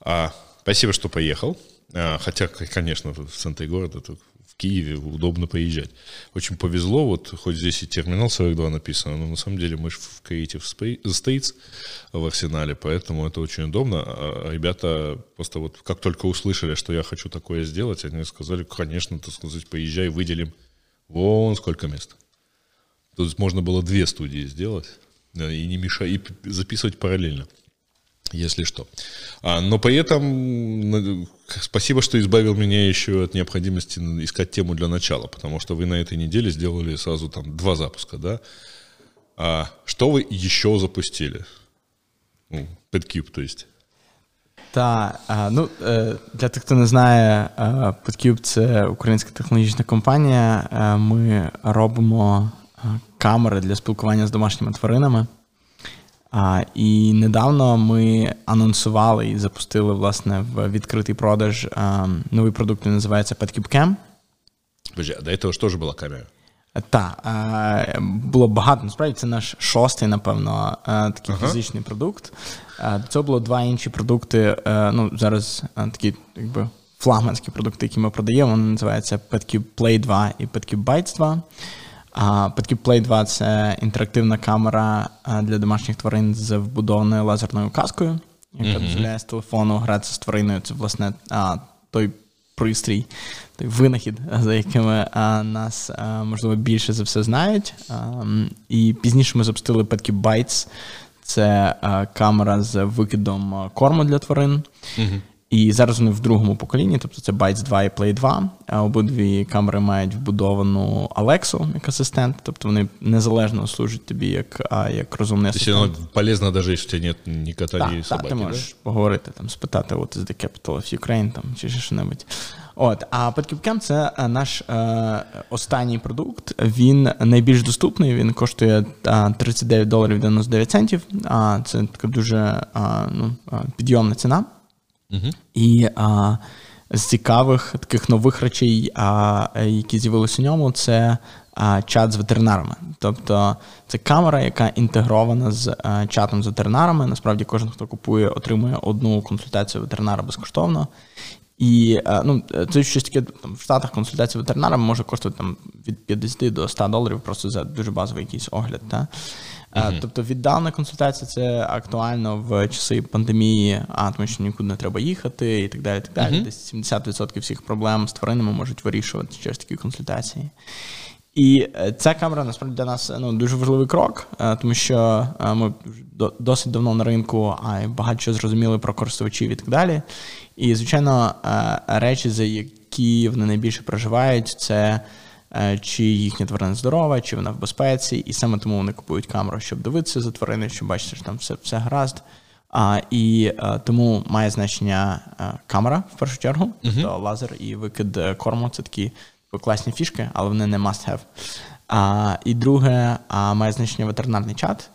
А, спасибо, что поехал. А, хотя, конечно, в центре города, в Киеве удобно поезжать. Очень повезло, вот хоть здесь и терминал 42 написано, но на самом деле мы же в Creative States в арсенале, поэтому это очень удобно. А ребята просто вот как только услышали, что я хочу такое сделать, они сказали, конечно, так сказать, поезжай, выделим вон сколько мест. Тут можно было две студии сделать и не мешать, и записывать параллельно если что. А, но при этом спасибо, что избавил меня еще от необходимости искать тему для начала, потому что вы на этой неделе сделали сразу там два запуска, да? А что вы еще запустили? Ну, PetCube, то есть. Так, ну для тих, хто не знає, PetCube – це українська технологічна компанія. Ми робимо камери для спілкування з домашніми тваринами. А, І недавно ми анонсували і запустили власне в відкритий продаж а, новий продукт, який називається PetCube Cam. Подожди, а до цього ж теж була камера? Так, було багато. Насправді це наш шостий, напевно, такий ага. фізичний продукт. До цього було два інші продукти. Ну, зараз такі, якби. Флагманські продукти, які ми продаємо, вони називаються PetCube Play 2 і PetCube Bytes 2. Petcube Play 2 це інтерактивна камера для домашніх тварин з вбудованою лазерною каскою, яка дозволяє з телефону гратися з твариною. Це, власне, той пристрій, той винахід, за якими нас, можливо, більше за все знають. І пізніше ми запустили Petcube Bytes. Це камера з викидом корму для тварин. Mm-hmm. І зараз вони в другому поколінні, тобто це Bytes 2 і Play 2. Обидві камери мають вбудовану Alexa як асистент, тобто вони незалежно служать тобі як як розумний асистент. Тобто воно полезно, навіть якщо немає ні кота, ні собаки. Так, ти можеш да? поговорити, там, спитати, what is the capital of Ukraine, там, чи що-небудь. От, а PetCube це наш е, останній продукт. Він найбільш доступний, він коштує 39 доларів 99 центів. А це така дуже а, ну, підйомна ціна. І а, з цікавих таких нових речей, а, які з'явилися у ньому, це а, чат з ветеринарами. Тобто це камера, яка інтегрована з а, чатом з ветеринарами. Насправді, кожен, хто купує, отримує одну консультацію ветеринара безкоштовно. І ну, це щось таке там в Штатах консультація ветеринара може коштувати там від 50 до 100 доларів просто за дуже базовий якийсь огляд. Та? Uh-huh. Тобто віддалена консультація це актуально в часи пандемії, а тому що нікуди не треба їхати і так далі. так далі. Uh-huh. Десь 70% всіх проблем з тваринами можуть вирішувати через такі консультації. І е, ця камера насправді для нас ну, дуже важливий крок, е, тому що ми досить давно на ринку, а багато чого зрозуміли про користувачів і так далі. І, звичайно, речі, за які вони найбільше проживають, це чи їхня тварина здорова, чи вона в безпеці, і саме тому вони купують камеру, щоб дивитися за твариною, щоб бачити, що там все все гаразд. А, І а, тому має значення а, камера в першу чергу, uh-huh. то лазер і викид корму це такі класні фішки, але вони не must have. А, І друге, а, має значення ветеринарний чат.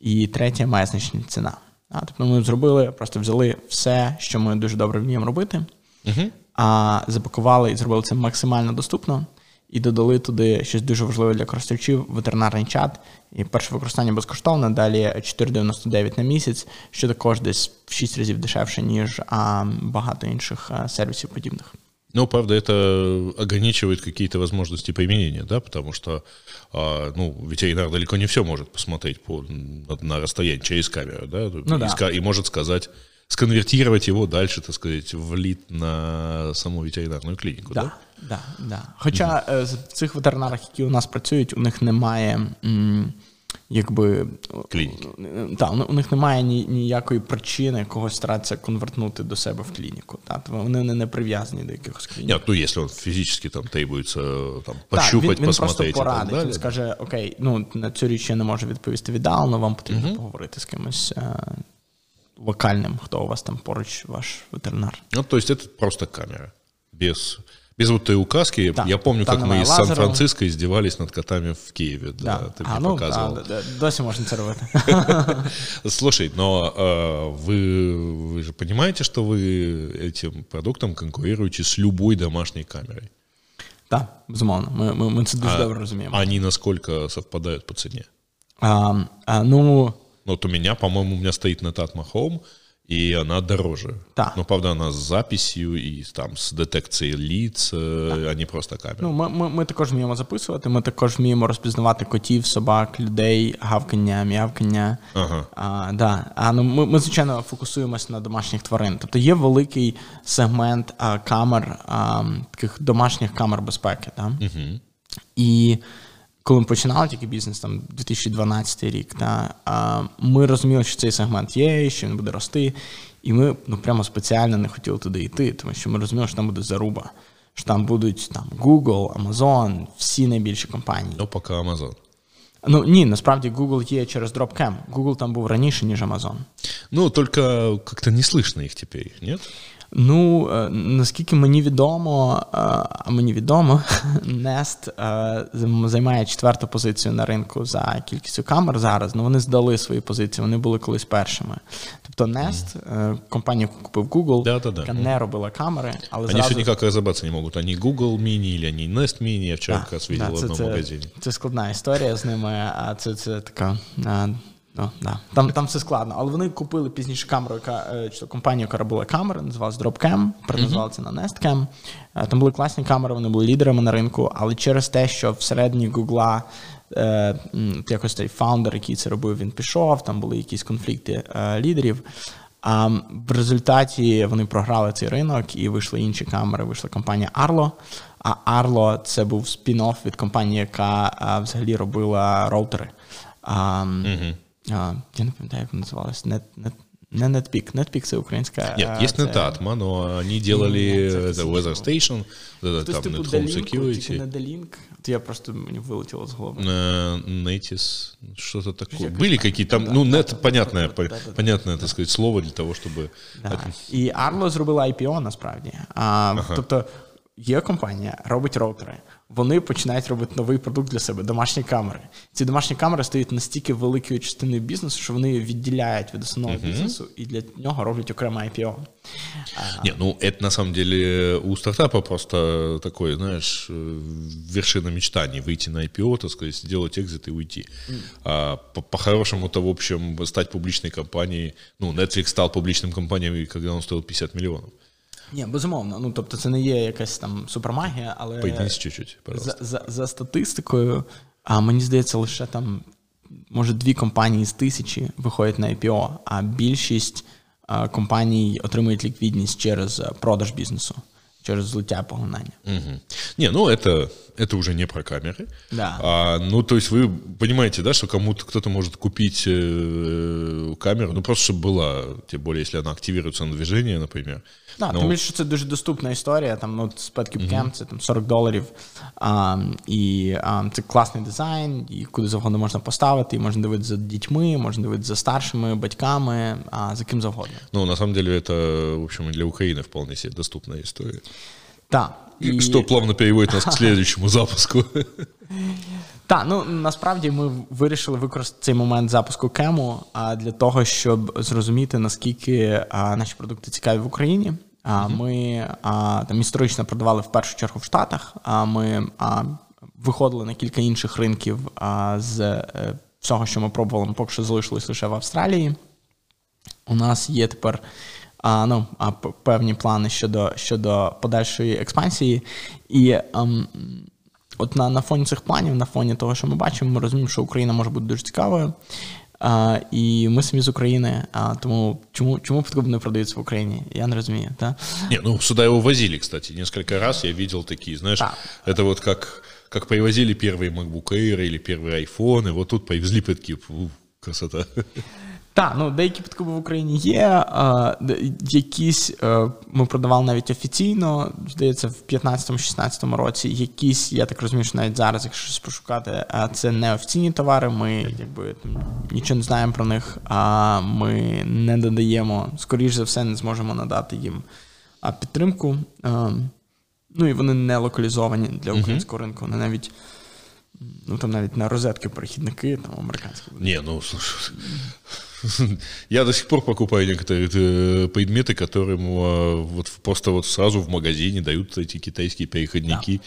І третє має значення ціна. А, Тобто ми зробили, просто взяли все, що ми дуже добре вміємо робити, uh-huh. а запакували і зробили це максимально доступно. І додали туди щось дуже важливе для користувачів ветеринарний чат. І перше використання безкоштовне, далі 4,99 на місяць, що також десь в 6 разів дешевше, ніж а, багато інших а, сервісів подібних. Ну, правда, это ограничивает какие-то возможности применения, да, потому что, ну, ветеринар далеко не все может посмотреть по, на, на расстоянии через камеру, да, ну, и, да. и может сказать, сконвертировать его дальше, так сказать, в лид на саму ветеринарну клініку. Да, да, да, да. Хоча mm. в цих ветеринарах, які у нас працюють, у них немає. М- якби клініки. Та, у них немає ні, ніякої причини когось старатися конвертнути до себе в клініку. Та, вони не, не прив'язані до якихось клінік. Нет, ну, якщо він фізично там требується там, пощупати, він, він просто порадить, він скаже, окей, ну, на цю річ я не можу відповісти віддалено, вам потрібно угу. поговорити з кимось е, локальним, хто у вас там поруч, ваш ветеринар. Ну, то есть это просто камера, без без вот той указки. Да, я помню, как мы из Сан-Франциско издевались над котами в Киеве. Да, да ты а, мне ну, показывал. Да, да, досі можна це робити. Слушай, но э, вы, вы же понимаете, что вы этим продуктом конкурируете с любой домашней камерой? Так, безумовно. Ми, ми, ми це дуже а, добре розуміємо. Они насколько совпадают по цене? А, а, ну... Вот у меня, по-моему, у меня стоит на Tatma Home, И она дороже. Да. Но, правда, она с записью и там з детекцією лиц, а не просто камера. Ну, ми, ми, ми також вміємо записувати, ми також вміємо розпізнавати котів, собак, людей, гавкання, м'явкання. Ага. А, да. а, ну, ми, ми, звичайно, фокусуємося на домашніх тварин. Тобто є великий сегмент а, камер, а, таких домашніх камер безпеки. Да? Угу. І коли ми починали тільки бізнес, там 2012 рік, та, а, ми розуміли, що цей сегмент є, що він буде рости. І ми ну, прямо спеціально не хотіли туди йти, тому що ми розуміли, що там буде заруба, що там будуть там, Google, Amazon, всі найбільші компанії. Ну, поки Amazon. Ну ні, насправді Google є через Dropcam. Google там був раніше, ніж Amazon. Ну, только как-то не слышно их теперь, нет? Ну, е, наскільки мені відомо, е, а мені відомо, Nest е, займає четверту позицію на ринку за кількістю камер зараз. Ну вони здали свої позиції, вони були колись першими. Тобто Nest, компанія, купив Google, Да-да-да. яка не робила камери, але Они зразу... все никак разобраться не могут. Они Google Mini они Nest Mini. Я Да, как да, в це, одном це. Це складна історія з ними, а це, це така. Ну, да. там, там все складно. Але вони купили пізніше камеру, яка е, чи то компанію, яка робила камери, називалась Dropcam, переназвали це на Nestcam. Е, Там були класні камери, вони були лідерами на ринку, але через те, що всередині Гугла е, якось той фаундер, який це робив, він пішов, там були якісь конфлікти е, лідерів. А в результаті вони програли цей ринок і вийшли інші камери. Вийшла компанія Arlo. А Arlo це був спін-офф від компанії, яка взагалі робила роутери. А, а, я не пам'ятаю, як вона називалась. Net, Net, не NetPeak. NetPeak це українська. Нет, а, есть це- Netatmo, но они делали Нет, это это Weather Station, это Тобто, там типу, Net Home D-Link, тільки Security, не D-Link. От я просто мені вилетіло з голови. э, Netis, что-то такое. Якось Были так. какие-то там, Да, ну, да, Net, да, понятное, да, по- да, да, да. понятное, так сказать, слово для того, чтобы... Да. І Arlo зробила IPO насправді. А, Тобто є компанія, робить роутери. Вони починають робити новий продукт для себе домашні камери. Ці домашні камери стають настільки великою частиною бізнесу, що вони відділяють від основного бізнесу і для нього роблять окреме IPO. Не, ну это на самом деле у стартапа просто такой, знаешь, э, вершина мечтаний выйти на IPO, так сказать, сделать экзит и уйти. А по- по-хорошему-то, в общем, стать публичной компанией. Ну, Netflix стал публичным компанией, когда он стоил 50 миллионов. Ні, безумовно. Ну тобто, це не є якась там супермагія, але Поединись чуть-чуть, пожалуйста. за, за, за статистикою, а мені здається, лише там може дві компанії з тисячі виходять на IPO, а більшість а, компаній отримують ліквідність через а, продаж бізнесу, через злиття поглинання. Мгм. Не, ну это, это уже не про камеры. Да. А, ну, то есть вы понимаете, да, что кому-то кто-то может купить э, камеру, ну просто чтобы была, тем более, если она активируется на движение, например. так, Ну, тим більше що це дуже доступна історія. Там ну, з PetCube це там 40 доларів. А, і а, це класний дизайн, і куди завгодно можна поставити, і можна дивитися за дітьми, можна дивитися за старшими батьками, а за ким завгодно. Ну, на самом деле, это, в общем, для Украины вполне себе доступная история. Так. І... Что плавно переводит нас к следующему запуску. Так, ну насправді ми вирішили використати цей момент запуску кему а, для того, щоб зрозуміти, наскільки наші продукти цікаві в Україні. А, Ми а, там історично продавали в першу чергу в Штатах. А ми а, виходили на кілька інших ринків а, з е, всього, що ми пробували, ми поки що залишились лише в Австралії. У нас є тепер а, ну, а, певні плани щодо, щодо подальшої експансії. І ем, от на, на фоні цих планів, на фоні того, що ми бачимо, ми розуміємо, що Україна може бути дуже цікавою. А, і ми самі з України. А, тому чому, чому подкуп не продаються в Україні? Я не розумію. Та? Не, ну, сюда его возили, кстати, несколько раз я видел такие, знаешь, Да. это вот как, как привозили первые MacBook Air или первые iPhone, и вот тут привезли такие, фу, красота. Так, ну деякі підкупи в Україні є. А, якісь е, ми продавали навіть офіційно, здається, в 15-16 році. Якісь, я так розумію, що навіть зараз, якщо щось пошукати, а це не офіційні товари. Ми якби там, нічого не знаємо про них, а ми не додаємо, скоріш за все, не зможемо надати їм а, підтримку. А, ну і вони не локалізовані для українського ринку. Вони навіть. Ну там навіть на розетки перехідники, там американські. Не, ну, слушай, я до сих пор покупаю некоторые э, предметы, которым э, вот просто вот сразу в магазине дают эти китайские переходники.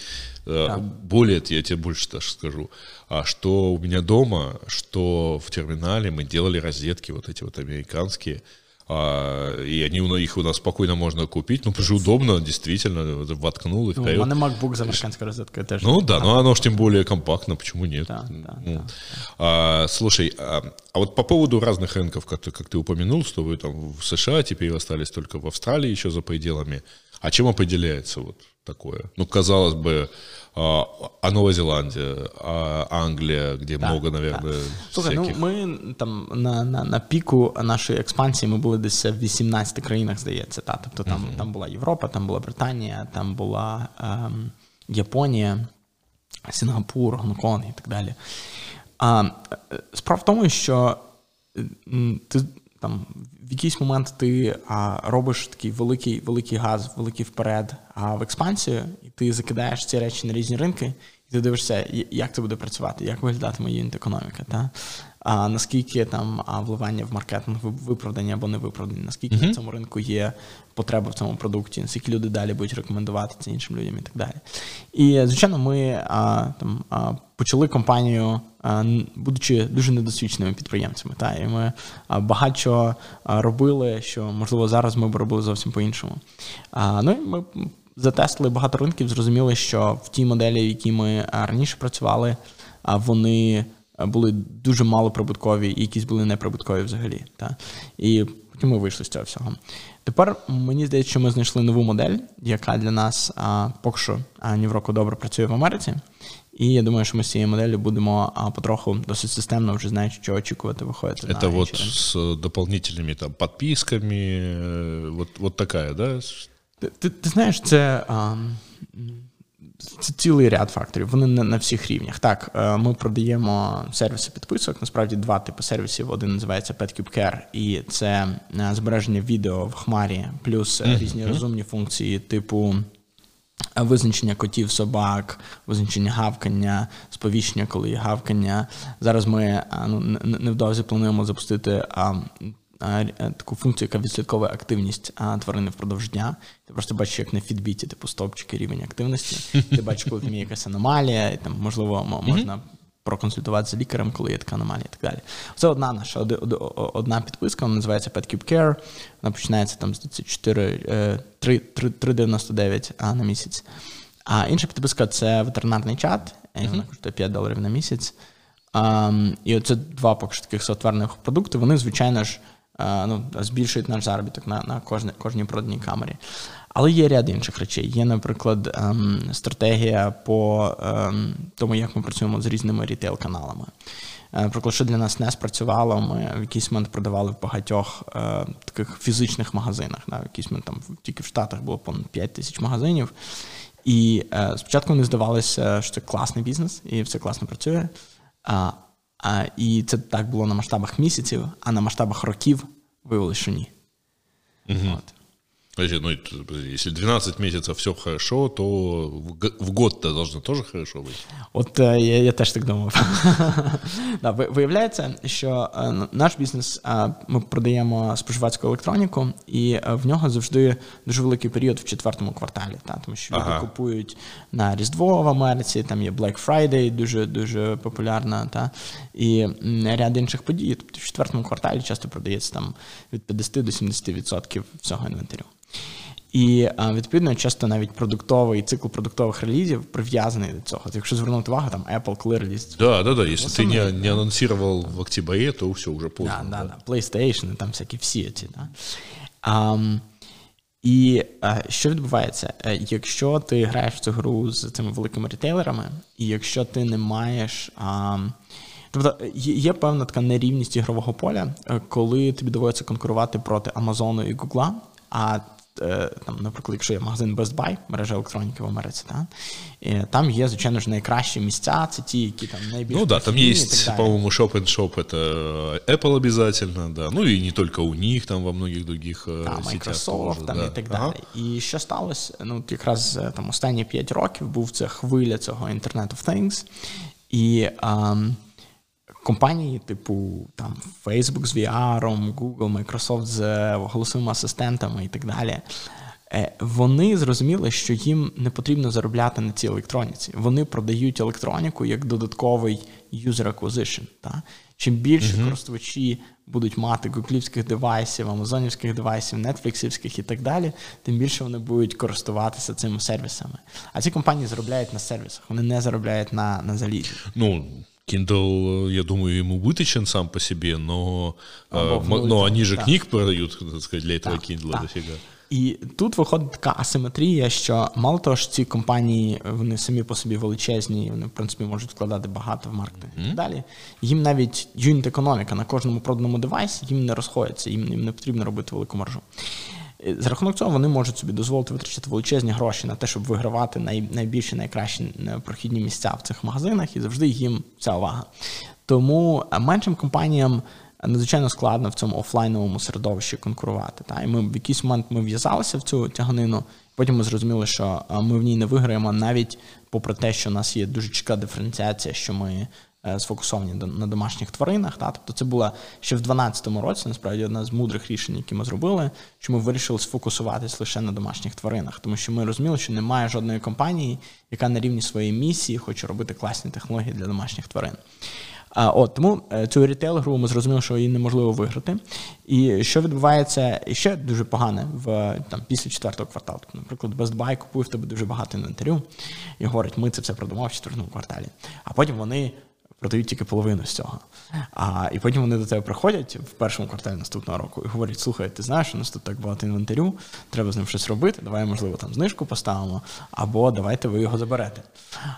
Э, Да. Более, я тебе больше даже скажу, а что у меня дома, что в терминале мы делали розетки вот эти вот американские, а, и они их у нас спокойно можно купить. Ну, потому что удобно, действительно, воткнул и вперед. Ну, у мене MacBook з американською розеткою теж. Ну да, но оно ж тем более компактно, почему нет? Да, да, ну, да. А, слушай, а, а вот по поводу разных рынков, как ты, как ты упомянул, что вы там в США теперь остались только в Австралии еще за пределами. А чем определяется вот такое? Ну, казалось бы, а, Новая Зеландия, а Англия, где Так, много, наверное, так. Слухай, всяких... ну ми там на, на, на піку нашої експансії ми були десь в 18 країнах, здається. Та. Тобто там, там була Європа, там була Британія, там була ем, Японія, Сінгапур, Гонконг і так далі. А, е, справа в тому, що ти там в якийсь момент ти а, робиш такий великий, великий газ, великий вперед а, в експансію, і ти закидаєш ці речі на різні ринки, і ти дивишся, як це буде працювати, як виглядатиме юніт економіка, та? А, наскільки там а, вливання в маркетинг виправдані або не виправдані, наскільки на цьому ринку є потреба в цьому продукті, наскільки люди далі будуть рекомендувати це іншим людям і так далі. І, звичайно, ми а, там, а, почали компанію, а, будучи дуже недосвідченими підприємцями. Та? І ми а, багато робили, що, можливо, зараз ми б робили зовсім по-іншому. А, ну, і ми затестили багато ринків, зрозуміли, що в тій моделі, в якій ми раніше працювали, вони були дуже малоприбуткові і якісь були неприбуткові взагалі. Та? І потім ми вийшли з цього всього. Тепер мені здається, що ми знайшли нову модель, яка для нас а, поки що а, ні в року добре працює в Америці. І я думаю, що ми з цією моделлю будемо а, потроху досить системно, вже знаючи, що очікувати, виходити Это на вот інші ринки. с дополнительными там подписками, э, вот, вот такая, да? Ти, ти, ти знаєш, це, а, це цілий ряд факторів. Вони на, на всіх рівнях. Так, е, ми продаємо сервіси підписок. Насправді два типи сервісів. Один називається PetCube Care, і це е, збереження відео в хмарі, плюс е, різні розумні функції, типу. Визначення котів, собак, визначення гавкання, сповіщення, коли є гавкання. Зараз ми ну, не- не- невдовзі плануємо запустити а, таку функцію, яка відслідковує активність а, тварини впродовж дня. Ти просто бачиш, як на фідбіті, типу стопчики, рівень активності. Ти бачиш, коли там є якась аномалія, і там можливо можна проконсультувати з лікарем, коли є така аномалія, і так далі. Це одна наша одна підписка, вона називається PetCube Care. Вона починається там з 4, е, 3, 3, 3,99 а, на місяць. А інша підписка це ветеринарний чат, і вона коштує 5 доларів на місяць. І оце два поки що таких софтверних продукти. Вони, звичайно ж, ну, збільшують наш заробіток на, на кожне, кожній проданій камері. Але є ряд інших речей. Є, наприклад, ем, стратегія по ем, тому, як ми працюємо з різними рітейл-каналами. Е, Наприклад, що для нас не спрацювало, ми в якийсь момент продавали в багатьох е, таких фізичних магазинах. Да, в якийсь момент там тільки в Штатах було понад 5 тисяч магазинів. І е, спочатку вони здавалося, що це класний бізнес, і все класно працює. А, а, і це так було на масштабах місяців, а на масштабах років виявилось, що ні. От. Подожди, ну, если 12 месяцев все хорошо, то в год-то должно тоже хорошо быть. От е, я, я теж так думав. да, виявляється, що е, наш бізнес е, ми продаємо споживацьку електроніку, і в нього завжди дуже великий період в четвертому кварталі. Та, тому що люди Ага. купують на Різдво в Америці, там є Black Friday, дуже дуже популярна, та, і ряд інших подій. Тобто в четвертому кварталі часто продається там від 50 до 70% всього інвентарю. І відповідно часто навіть продуктовий цикл продуктових релізів прив'язаний до цього. От Якщо звернути увагу, там Apple, коли реліз Да, да, да. Если ты не, не анонсировал в октябре, то все, уже поздно. Да, да, да. PlayStation, там всякі всі ці. Да? А, і а, що відбувається? Е, Якщо ти граєш в цю гру з цими великими рітейлерами, і якщо ти не маєш. А, Тобто є, певна така нерівність ігрового поля, е, коли тобі доводиться конкурувати проти Амазону і Гугла, а е, там, наприклад, якщо є магазин Best Buy, мережа електроніки в Америці, та, е, там є, звичайно ж, найкращі місця, це ті, які там найбільш Ну да, там і так по-моему, Shop and Shop, это Apple обязательно, да. Ну и не только у них, там во многих других э, Та, сетях Microsoft тоже, там, да. і так Ага. далі. І що сталося? Ну, якраз е, там останні 5 років був це хвиля цього Internet of Things, і ем, компанії, типу там Facebook з VR, Google, Microsoft з голосовими асистентами і так далі. Е, вони зрозуміли, що їм не потрібно заробляти на цій електроніці. Вони продають електроніку як додатковий user acquisition. Та? Чим більше uh-huh. користувачі будуть мати гуглівських девайсів, амазонівських девайсів, нетфліксівських і так далі, тим більше вони будуть користуватися цими сервісами. А ці компанії заробляють на сервісах, вони не заробляють на на залізі. Ну, Kindle, я думаю, ему выточен сам по себе, но, а, но они же да. книг продают, так сказать, для этого да, Kindle да. дофига. І тут виходить така асиметрія, що мало того, що ці компанії вони самі по собі величезні, вони в принципі можуть вкладати багато в маркетинг mm. і далі. Їм навіть юніт економіка на кожному проданому девайсі їм не розходиться, їм, їм не потрібно робити велику маржу. За рахунок цього вони можуть собі дозволити витрачати величезні гроші на те, щоб вигравати най, найбільші, найкращі е, прохідні місця в цих магазинах, і завжди їм ця увага. Тому е, меншим компаніям надзвичайно складно в цьому офлайновому середовищі конкурувати. Та? І ми в якийсь момент ми в'язалися в цю тяганину, потім ми зрозуміли, що ми в ній не виграємо, навіть попри те, що у нас є дуже чітка диференціація, що ми е, сфокусовані на домашніх тваринах. Та? Тобто це була ще в 2012 році, насправді одна з мудрих рішень, які ми зробили, що ми вирішили сфокусуватись лише на домашніх тваринах, тому що ми розуміли, що немає жодної компанії, яка на рівні своєї місії хоче робити класні технології для домашніх тварин. А, от Тому е, цю рітейл-гру ми зрозуміли, що її неможливо виграти. І що відбувається ще дуже погане в там після четвертого кварталу. Тобто, наприклад, Best Buy в тебе дуже багато інвентарю і говорить, ми це все продамо в четвертому кварталі. А потім вони продають тільки половину з цього. А, І потім вони до тебе приходять в першому кварталі наступного року і говорять: слухай, ти знаєш, у нас тут так багато інвентарю, треба з ним щось робити. Давай, можливо, там знижку поставимо, або давайте ви його заберете.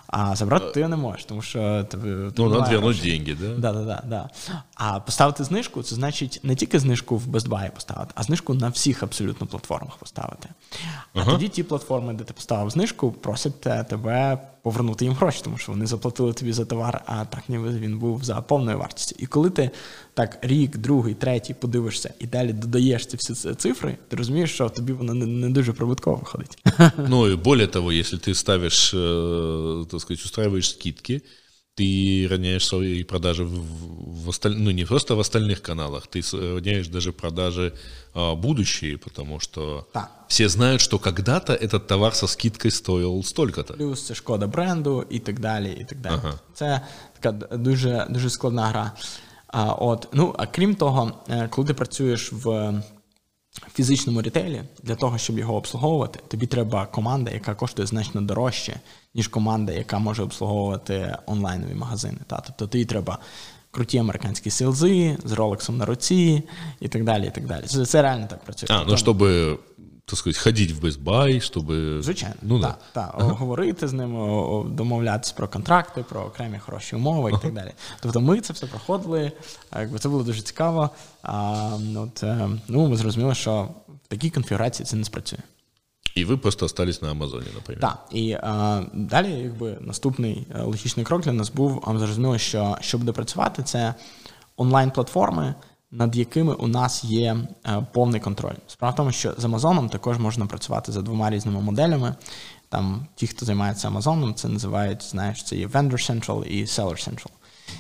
А забрати ти не можеш, тому що тебе ну, надо вернуть деньги, да? Да, да, да, да. А поставити знижку це значить не тільки знижку в Best Buy поставити, а знижку на всіх абсолютно платформах поставити. А ага. тоді ті платформи, де ти поставив знижку, просять тебе повернути їм гроші, тому що вони заплатили тобі за товар, а так ніби він був за повною вартістю. І коли ти так рік, другий, третій подивишся і далі додаєш ці всі цифри, ти розумієш, що тобі воно не, не дуже прибутково виходить. Ну і більше того, якщо ти ставиш, э, так сказать, устраиваешь скидки, ты роняешь свои продажи в, в осталь... ну не просто в остальных каналах, ты роняешь даже продажи а, будущие, потому что да. все знают, что когда-то этот товар со скидкой стоил столько-то. Плюс це шкода бренду і так далі. і так далі. Ага. Це така дуже дуже складна гра. А, от, ну, а крім того, е, коли ти працюєш в фізичному ретейлі для того, щоб його обслуговувати, тобі треба команда, яка коштує значно дорожче, ніж команда, яка може обслуговувати онлайнові магазини. Та? Тобто тобі треба круті американські селзи з ролексом на руці і так далі. і так далі. Це, це реально так працює. А, ну, щоб так сказати, ходити в Best Buy, щоб... Звичайно, ну, так, да. так, ага. говорити з ними, домовлятися про контракти, про окремі хороші умови ага. і так далі. Тобто ми це все проходили, якби це було дуже цікаво. А, от, е, ну, Ми зрозуміли, що в такій конфігурації це не спрацює. І ви просто остались на Амазоні, наприклад. Так. І а, далі, якби наступний е, логічний крок для нас був, а ми зрозуміли, що що буде працювати, це онлайн-платформи, над якими у нас є е, повний контроль. Справа в тому, що з Амазоном також можна працювати за двома різними моделями. Там ті, хто займається Амазоном, це називають, знаєш, це є Vendor Central і Seller Central.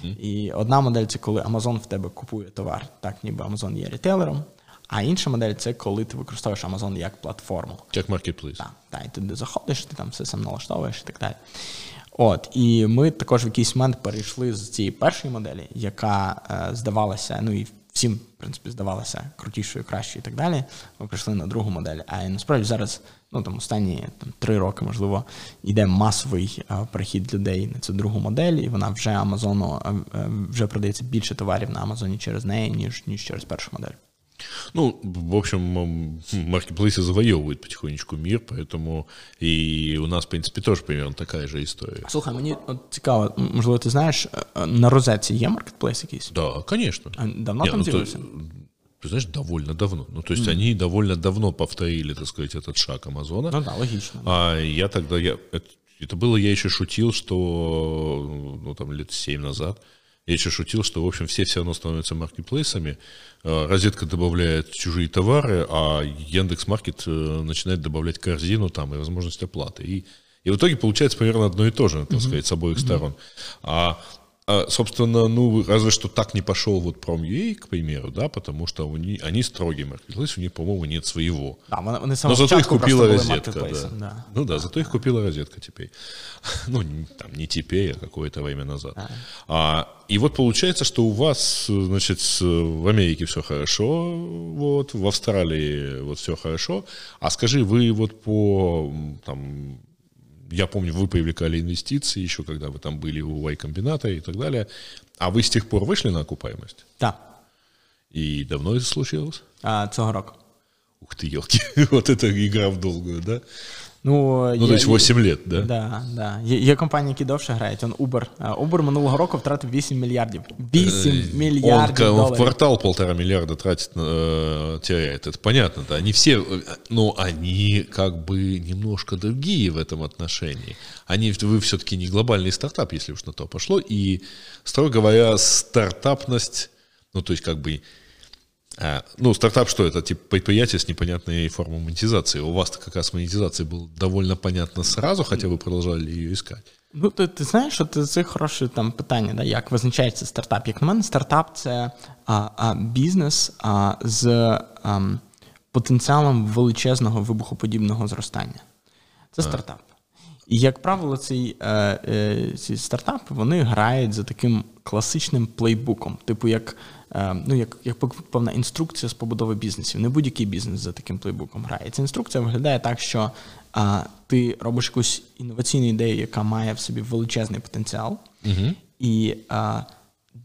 Mm-hmm. І одна модель це коли Amazon в тебе купує товар, так ніби Amazon є рітейлером. А інша модель це коли ти використовуєш Amazon як платформу. Як маркетплейс. Так, так, і ти заходиш, ти там все сам налаштовуєш і так далі. От, і ми також в якийсь момент перейшли з цієї першої моделі, яка е, здавалася, ну і всім, в принципі, здавалося крутішою, кращою і так далі. Ми прийшли на другу модель. А насправді зараз, ну там останні там, три роки, можливо, йде масовий а, перехід людей на цю другу модель, і вона вже Амазону вже продається більше товарів на Амазоні через неї, ніж ніж через першу модель. Ну, в общем, маркетплейсы завоевывают потихонечку мир, поэтому и у нас, в принципе, тоже примерно такая же история. Слухай, мені от цікаво, можливо, ти знаєш, на розетці є маркетплейс якийсь? Да, конечно. А давно Не, там ну, з'явився? Ты знаешь, довольно давно. Ну, то есть mm. они довольно давно повторили, так сказать, этот шаг Амазона. Ну да, логично. А я тогда, я, это, это было, я еще шутил, что, ну, там, лет семь назад, я еще шутил, что, в общем, все все равно становятся маркетплейсами. Э, розетка добавляет чужие товары, а Яндекс Маркет э, начинает добавлять корзину там и возможность оплаты. И, и в итоге получается примерно одно и то же, так сказать, с обоих сторон. А а, собственно, ну, разве что так не пошел вот Prom.ua, к примеру, да, потому что они, они строгий маркетплейс, у них, по-моему, нет своего. Да, вони, вони Но зато их купила Розетка, да. да. Ну да, зато их купила Розетка теперь. Ну, не- там, не теперь, а какое-то время назад. А, и вот получается, что у вас, значит, в Америке все хорошо, вот, в Австралии вот все хорошо. А скажи, вы вот по, там, я помню, вы привлекали инвестиции еще, когда вы там были у Y-комбината и так далее. А вы с тех пор вышли на окупаемость? Так, И давно это случилось? а, цього року. Ух ты, елки, вот это игра в долгую, да? Ну, Ну, то есть 8 лет, да? Да, да. Є, є компанії, які довше грають. Он Uber. А, Uber минулого року втратив 8 мільярдів. 8 Э, Он, мільярдів ка- он в доларів. квартал полтора миллиарда тратит, э, теряет. Это понятно, да. Они все, э, но они как бы немножко другие в этом отношении. Они, вы все-таки не глобальный стартап, если уж на то пошло. И, строго говоря, стартапность, ну, то есть как бы а, ну, стартап что это? Типа предприятие с непонятной формой монетизации. У вас-то как раз монетизация была довольно понятна сразу, хотя вы продолжали ее искать. Ну, ти, ти знаєш, от це хороше там питання, да, як визначається стартап. Як на мене, стартап це а, а, бізнес а, з а, потенціалом величезного вибухоподібного зростання. Це стартап. І, як правило, ці, е, е, ці стартапи вони грають за таким класичним плейбуком, типу як, е, ну, як, як певна інструкція з побудови бізнесів. Не будь-який бізнес за таким плейбуком грає. Ця інструкція виглядає так, що а, ти робиш якусь інноваційну ідею, яка має в собі величезний потенціал, і а,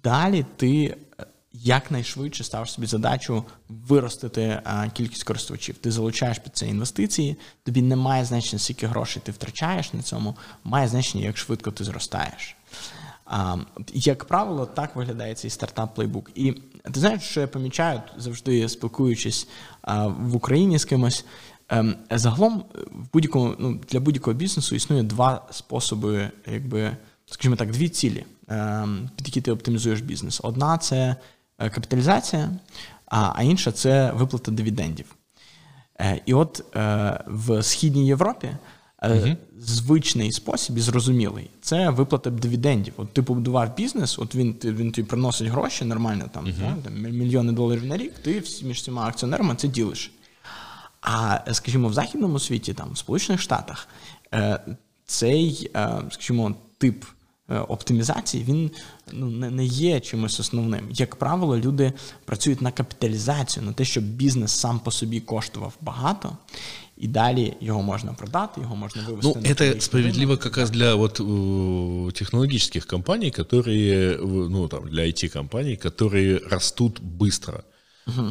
далі ти е, якнайшвидше ставиш собі задачу виростити а, кількість користувачів. Ти залучаєш під це інвестиції, тобі не має значення, скільки грошей ти втрачаєш на цьому, має значення, як швидко ти зростаєш. Як правило, так виглядає цей стартап-плейбук. І ти знаєш, що я помічаю завжди спілкуючись в Україні з кимось. Ем, загалом в будь-якому ну, для будь-якого бізнесу існує два способи, якби, скажімо так, дві цілі, ем, під які ти оптимізуєш бізнес. Одна це е, капіталізація, а, а інша це виплата дивідендів. Е, І от е, в Східній Європі е, звичний спосіб і зрозумілий це виплата дивідендів. От ти побудував бізнес, от він, він тобі приносить гроші нормально, там, да, там мільйони доларів на рік, ти всі- між всіма акціонерами це ділиш. А скажімо, в західному світі, там в Сполучених Штатах, е, цей, е, скажімо, тип оптимізації він ну, не є чимось основним. Як правило, люди працюють на капіталізацію, на те, щоб бізнес сам по собі коштував багато, і далі його можна продати, його можна вивести. Ну, на это публічний справедливо ринок. как раз для вот э, технологических компаний, которые, э, ну, там, для IT-компаний, которые растут быстро.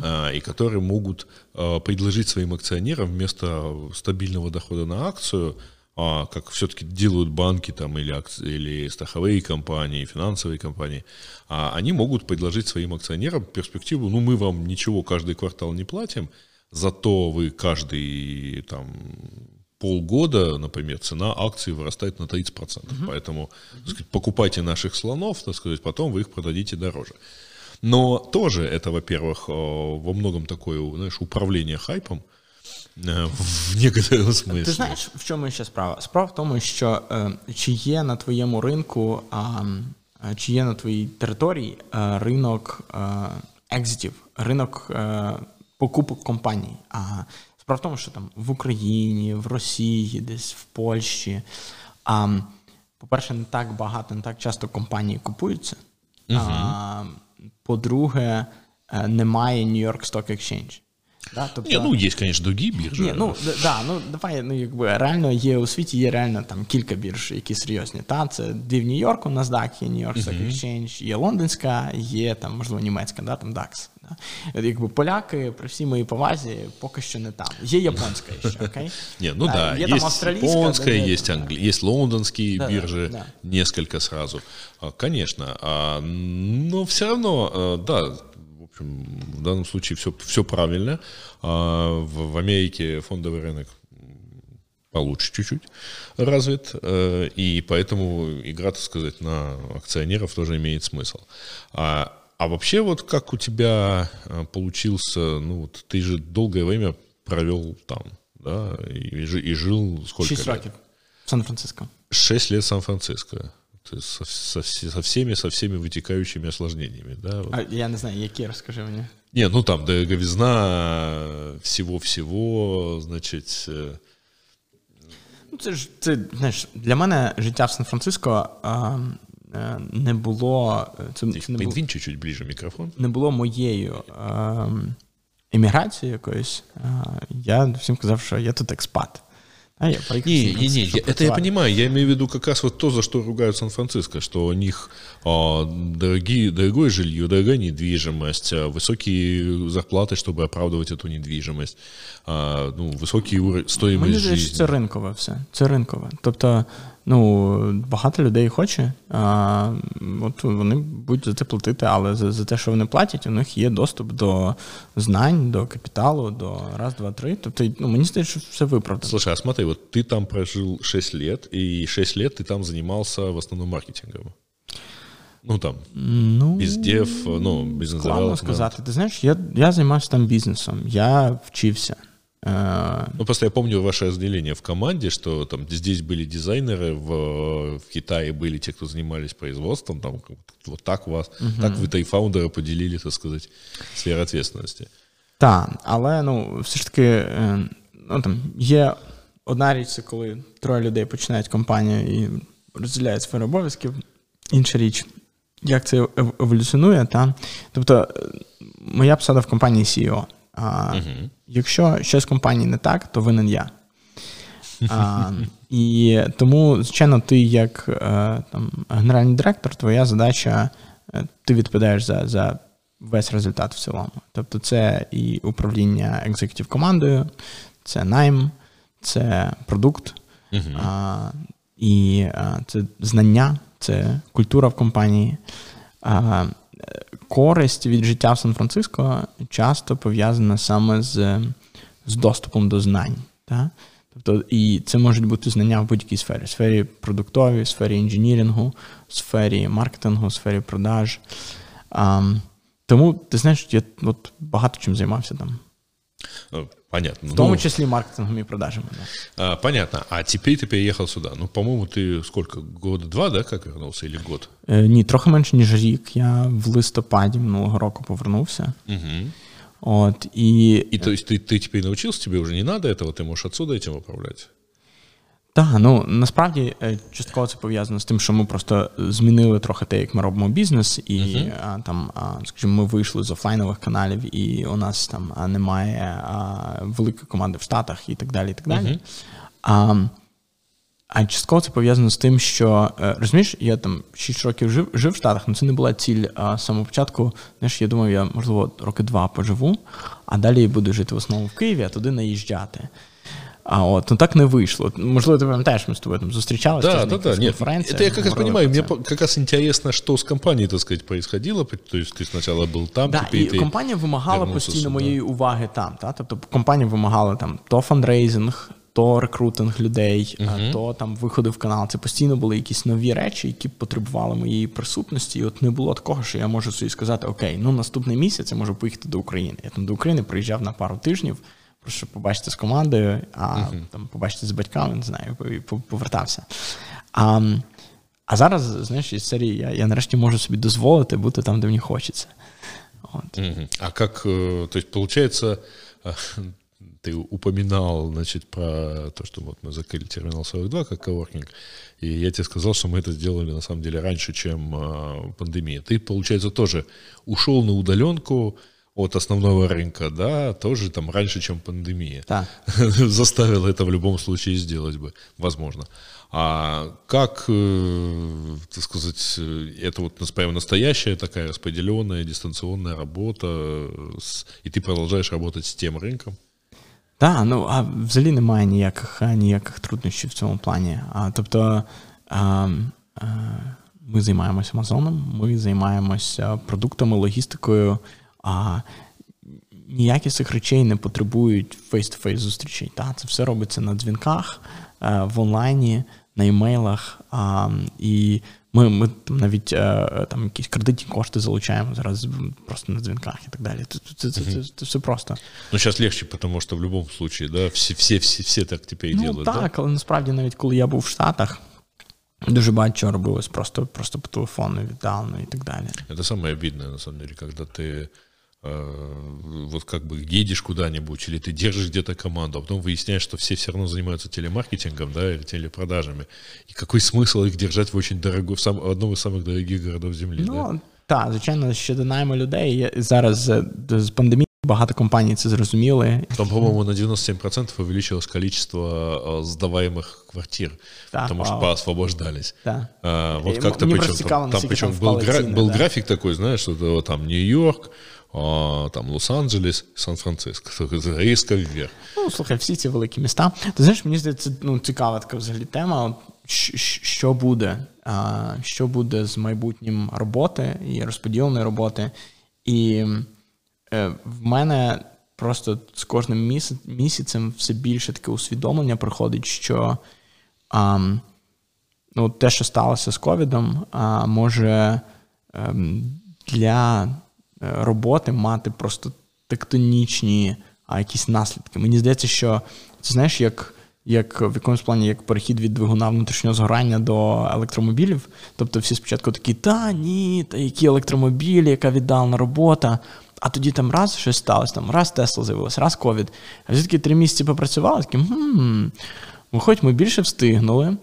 а, и которые могут а, предложить своим акционерам вместо стабильного дохода на акцию, а, как все-таки делают банки там, или, акци- или страховые компании, финансовые компании, а, они могут предложить своим акционерам перспективу, ну, мы вам ничего каждый квартал не платим, зато вы каждый там, полгода, например, цена акций вырастает на 30%. Поэтому так сказать, покупайте наших слонов, так сказать, потом вы их продадите дороже. Но тоже это, во-первых, э, во многом такое, знаешь, управление хайпом э, в некотором смысле. Ти знаєш, в чому ще справа? Справа в тому, що е, чи є на твоєму ринку, а, е, чи є на твоїй території е, ринок е, екзитів, ринок е, покупок компаній. А справа в тому, що там в Україні, в Росії, десь в Польщі. А, по-перше, не так багато, не так часто компанії купуються. А, по-друге, е, немає New York Stock Exchange. Да? Тобто, Не, ну, есть, конечно, другие биржи. ні, ну д- да, ну давай, ну якби реально є у світі, є реально там кілька бірж, які серйозні. Та це в Нью-Йорку, NASDAQ, є New York Stock Exchange, є лондонська, є там, можливо, німецька, да, там DAX. Да. Якби поляки, при всій моїй повазі, поки що не там. Є японська ще, окей? Не, ну да, є там австралійська, де- есть, да. англи... есть лондонские Да, да, биржи, да. несколько сразу. Конечно, но все равно, да, общем, в данном случае все, все правильно. А, В, в Америке фондовый рынок получше чуть-чуть развит, э, и поэтому игра, так сказать, на акционеров тоже имеет смысл. А, а вообще вот как у тебя э, получился, ну вот ты же долгое время провел там, да, и, и жил сколько Шість лет? в Сан-Франциско. Шесть лет в Сан-Франциско. Со, со, со всеми, со всеми вытекающими осложнениями. Да? А я не знаю, які розкажи мені. Не, ну там дороговизна всего-всего, значить. Э, ну, це ж це знаєш, для мене життя в Сан-Франциско а, е, не було. Це, це не було, чуть-чуть ближе мікрофон. Не було моєю а, еміграцією якоюсь. А, я всім казав, що я тут експат. А я не, не, не, я, это я понимаю. Я имею в виду как раз вот то, за что ругают Сан-Франциско, что у них а, дорогие, дорогое жилье, дорогая недвижимость, а, высокие зарплаты, чтобы оправдывать эту недвижимость, а, ну, високий стоїмость Мені здається, це ринкове все. Це ринкове. Тобто ну, багато людей хоче, а, от вони будуть за це платити, але за, за те, що вони платять, у них є доступ до знань, до капіталу, до раз, два, три. Тобто, ну, мені здається, що все виправдано. Слушай, а смотри, вот ты там прожил 6 лет, и 6 лет ты там занимался в основном маркетингом. Ну там ну, бездев, ну, бизнес Складно сказати. Ти знаєш, я я займався там бізнесом, я вчився. Ну, просто я помню ваше разделение в команде, что там здесь были дизайнеры, в, в Китае были те, кто занимались производством, там вот так у вас, угу. так ви та й фаундери поділили, так сказати, сферу відповідальності. Так, але ну, все ж таки, ну, там, є одна річ, це коли троє людей починають компанію і розділяють сферу обов'язків. Інша річ, як це еволюціонує. Та? Тобто, моя посада в компанії CEO. А, угу. Якщо щось в компанії не так, то винен я. А, І тому, звичайно, ти, як е, там, генеральний директор, твоя задача, е, ти відповідаєш за за весь результат в цілому. Тобто, це і управління екзекутів командою, це найм, це продукт, uh а, і а, це знання, це культура в компанії. А, користь від життя в Сан-Франциско часто пов'язана саме з з доступом до знань. Так? Тобто, І це можуть бути знання в будь-якій сфері: сфері продуктовій, сфері інженірінгу, сфері маркетингу, сфері продаж. А, Тому, ти знаєш, я от багато чим займався там. Ну, понятно. В том ну, числе маркетингом и продажами. Да. А, понятно. А теперь ты переехал сюда. Ну, по-моему, ты сколько? Года два, да, как вернулся, или год? Е, ні, трохи менше, ніж рік. Я в листопаді минулого року повернувся. Угу. От, і... И то есть ты, ты теперь научился, тебе уже не надо этого, ты можешь отсюда этим управлять? Так, ну насправді е, частково це пов'язано з тим, що ми просто змінили трохи те, як ми робимо бізнес, і uh-huh. а, там, а, скажімо, ми вийшли з офлайнових каналів, і у нас там а, немає великої команди в Штатах і так далі. і так далі. Uh-huh. А а частково це пов'язано з тим, що е, розумієш, я там 6 років жив жив в Штатах, але це не була ціль а з самого початку. Знаєш, я думав, я можливо роки два поживу, а далі буду жити в основному в Києві, а туди наїжджати. А вот, ну так не вышло. Можливо, ты пам'ятаєш, мы с тобой там зустрічались. Да, да, да. Нет, это я как раз понимаю. Мне как раз интересно, что с компанией, так сказать, происходило. То есть ты сначала был там, да, теперь і ты компанія вимагала постійно моєї уваги там. Та? Тобто компанія вимагала там то фандрейзинг, то рекрутинг людей, uh-huh. то там виходи в канал. Це постійно були якісь нові речі, які потребували моєї присутності. І от не було такого, що я можу собі сказати: Окей, ну наступний місяць я можу поїхати до України. Я там до України приїжджав на пару тижнів просто побачити з командою, а uh-huh. там побачити з батьками, не знаю, повертався. А а зараз, знаєш, із серії я я нарешті можу собі дозволити бути там, де мені хочеться. Вот. Uh-huh. А как, э, то есть, получается, ты упоминал, значит, про то, что вот мы закрыли терминал 42 как коворкинг, и я тебе сказал, что мы это сделали на самом деле раньше, чем э, пандемия. Ты, получается, тоже ушел на удаленку, от основного рынка, да, тоже там раньше, чем пандемия. Да. Заставила это в любом случае сделать бы, возможно. А как, э, так сказать, это вот прямо настоящая такая распределенная дистанционная работа, и ты продолжаешь работать з тим ринком? Так, ну а взагалі немає ніяких ніяких труднощів в цьому плані. А, Тобто а, а, ми займаємося Амазоном, ми займаємося продуктами, логістикою, а ніякі з цих речей не потребують фейс-то-фейс зустрічей. Та? Це все робиться на дзвінках, е, в онлайні, на імейлах. А, І ми ми там навіть е, там якісь кредитні кошти залучаємо зараз просто на дзвінках і так далі. Це це, це, це, це все просто. Ну, зараз легше, тому що в будь-якому випадку, да, всі всі, всі, всі так тепер ну, делают. Так, да? але насправді навіть коли я був в Штатах, Дуже багато чого робилось просто, просто по телефону віддалено і так далі. Это самое обидное, на самом деле, когда ты э, вот как бы едешь куда-нибудь, или ты держишь где-то команду, а потом выясняешь, что все все равно занимаются телемаркетингом, да, или телепродажами. И какой смысл их держать в очень дорогой, в, сам, в одном из самых дорогих городов Земли, Ну, да? так, звичайно, щодо найму людей. є- Зараз е, з пандемії багато компаній це зрозуміли. Там, по-моему, на 97% увеличилось количество э, сдаваемых квартир, Да, потому что вау. поосвобождались. Так. А, вот И как-то мне причем, просто цікаво, там, там наскільки причем там был, впали гра- ціни, был да. график такой, знаешь, что это вот там Нью-Йорк, там Лос-Анджелес, Сан-Франциско, резко вверх. Ну, слухай, всі ці великі міста. Ти знаєш, мені здається, ну, цікава така взагалі тема. Що буде? Що буде з майбутнім роботи і розподіленої роботи? І е, в мене просто з кожним місяцем все більше таке усвідомлення приходить, що ну, те, що сталося з ковідом, може ем, для роботи мати просто тектонічні а, якісь наслідки. Мені здається, що це знаєш, як, як в якомусь плані як перехід від двигуна внутрішнього згорання до електромобілів. Тобто всі спочатку такі, та ні, та які електромобілі, яка віддалена робота. А тоді там раз щось сталося, там раз Тесла з'явилась, раз ковід. А всі таки три місяці попрацювали, такі, хм, Виходить, ми більше встигнули,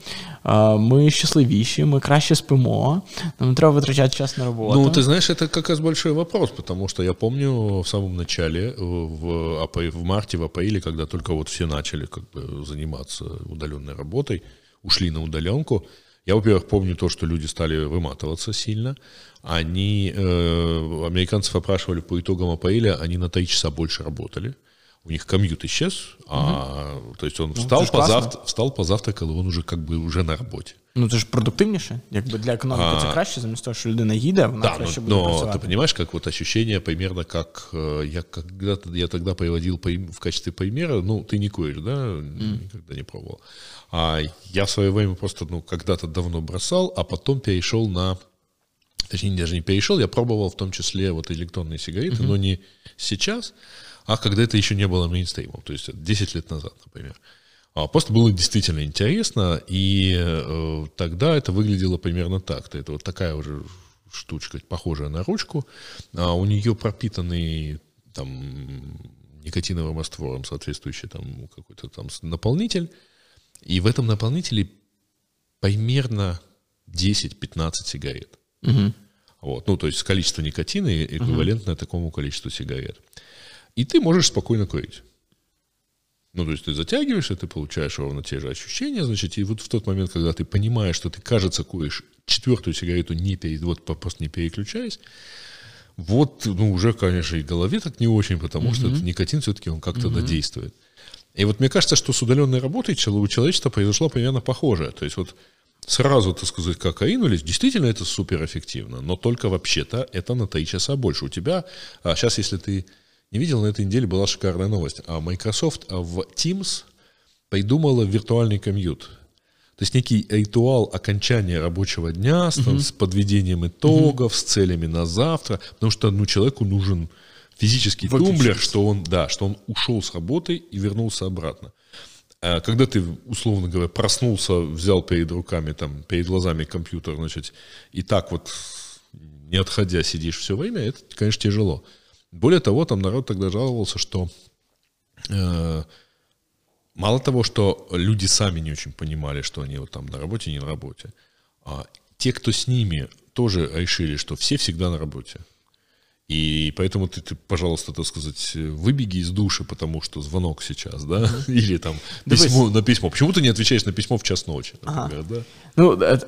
а, ми щасливіші, ми краще спимо, нам не треба витрачати час на роботу. Ну, ты знаешь, это как раз большой вопрос, потому что я помню в самом начале, э, в, апр- в марте, в апреле, когда только вот все начали как бы заниматься удаленной работой, ушли на удаленку, я, во-первых, помню то, что люди стали выматываться сильно. Они, э, американцев опрашивали по итогам апреля, они на 3 часа больше работали. У них комьют исчез, а, то есть он встал, это ж классно. позавтра, встал, позавтракал, и он уже как бы уже на работе. Ну це ж продуктивніше. Якби для економіки це краще, замість того, що людина їде, вона Да, но, краще буде но працювати. ты понимаешь, как вот ощущение примерно как э, я когда-то я тогда приводил прим- в качестве примера, ну ты не куришь, да, никогда не пробовал. А я в свое время просто ну когда-то давно бросал, а потом перешел на, точнее даже не перешел, я пробовал в том числе вот электронные сигареты, но не сейчас, а когда это еще не было мейнстримом, то есть 10 лет назад, например. А, Просто было действительно интересно, и э, тогда это выглядело примерно так. Это вот такая уже штучка, похожая на ручку. А у нее пропитанный там никотиновым раствором соответствующий там какой-то там наполнитель. И в этом наполнителе примерно 10-15 сигарет. Вот, ну, то есть количество никотина эквивалентное такому количеству сигарет. И ты можешь спокойно курить. Ну, то есть ты затягиваешься, ты получаешь ровно те же ощущения, значит, и вот в тот момент, когда ты понимаешь, что ты, кажется, куришь четвертую сигарету, не перед, вот просто не переключаясь, вот, ну, уже, конечно, и голове так не очень, потому что этот никотин все-таки он как-то додействует. И вот мне кажется, что с удаленной работой у человечества произошло примерно похожее. То есть вот сразу, так сказать, как оринулись, действительно это суперэффективно, но только вообще-то это на 3 часа больше. У тебя, а сейчас, если ты не видел, на этой неделе была шикарная новость. А Microsoft а, в Teams придумала виртуальный комьют. То есть некий ритуал окончания рабочего дня с, там, с подведением итогов, с целями на завтра, потому что ну, человеку нужен физический тумблер, Выключиться. что он, да, что он ушел с работы и вернулся обратно. А Когда ты, условно говоря, проснулся, взял перед руками, там, перед глазами компьютер, значит, и так вот, не отходя, сидишь все время, это, конечно, тяжело. Более того, там народ тогда жаловался, что э, мало того, что люди сами не очень понимали, что они вот там на работе, не на работе, а те, кто с ними, тоже решили, что все всегда на работе. И поэтому ты, ты, пожалуйста, так сказать, выбеги из души, потому что звонок сейчас, да, или там письмо на письмо. Почему ты не отвечаешь на письмо в час ночи, например, да? Ну, е,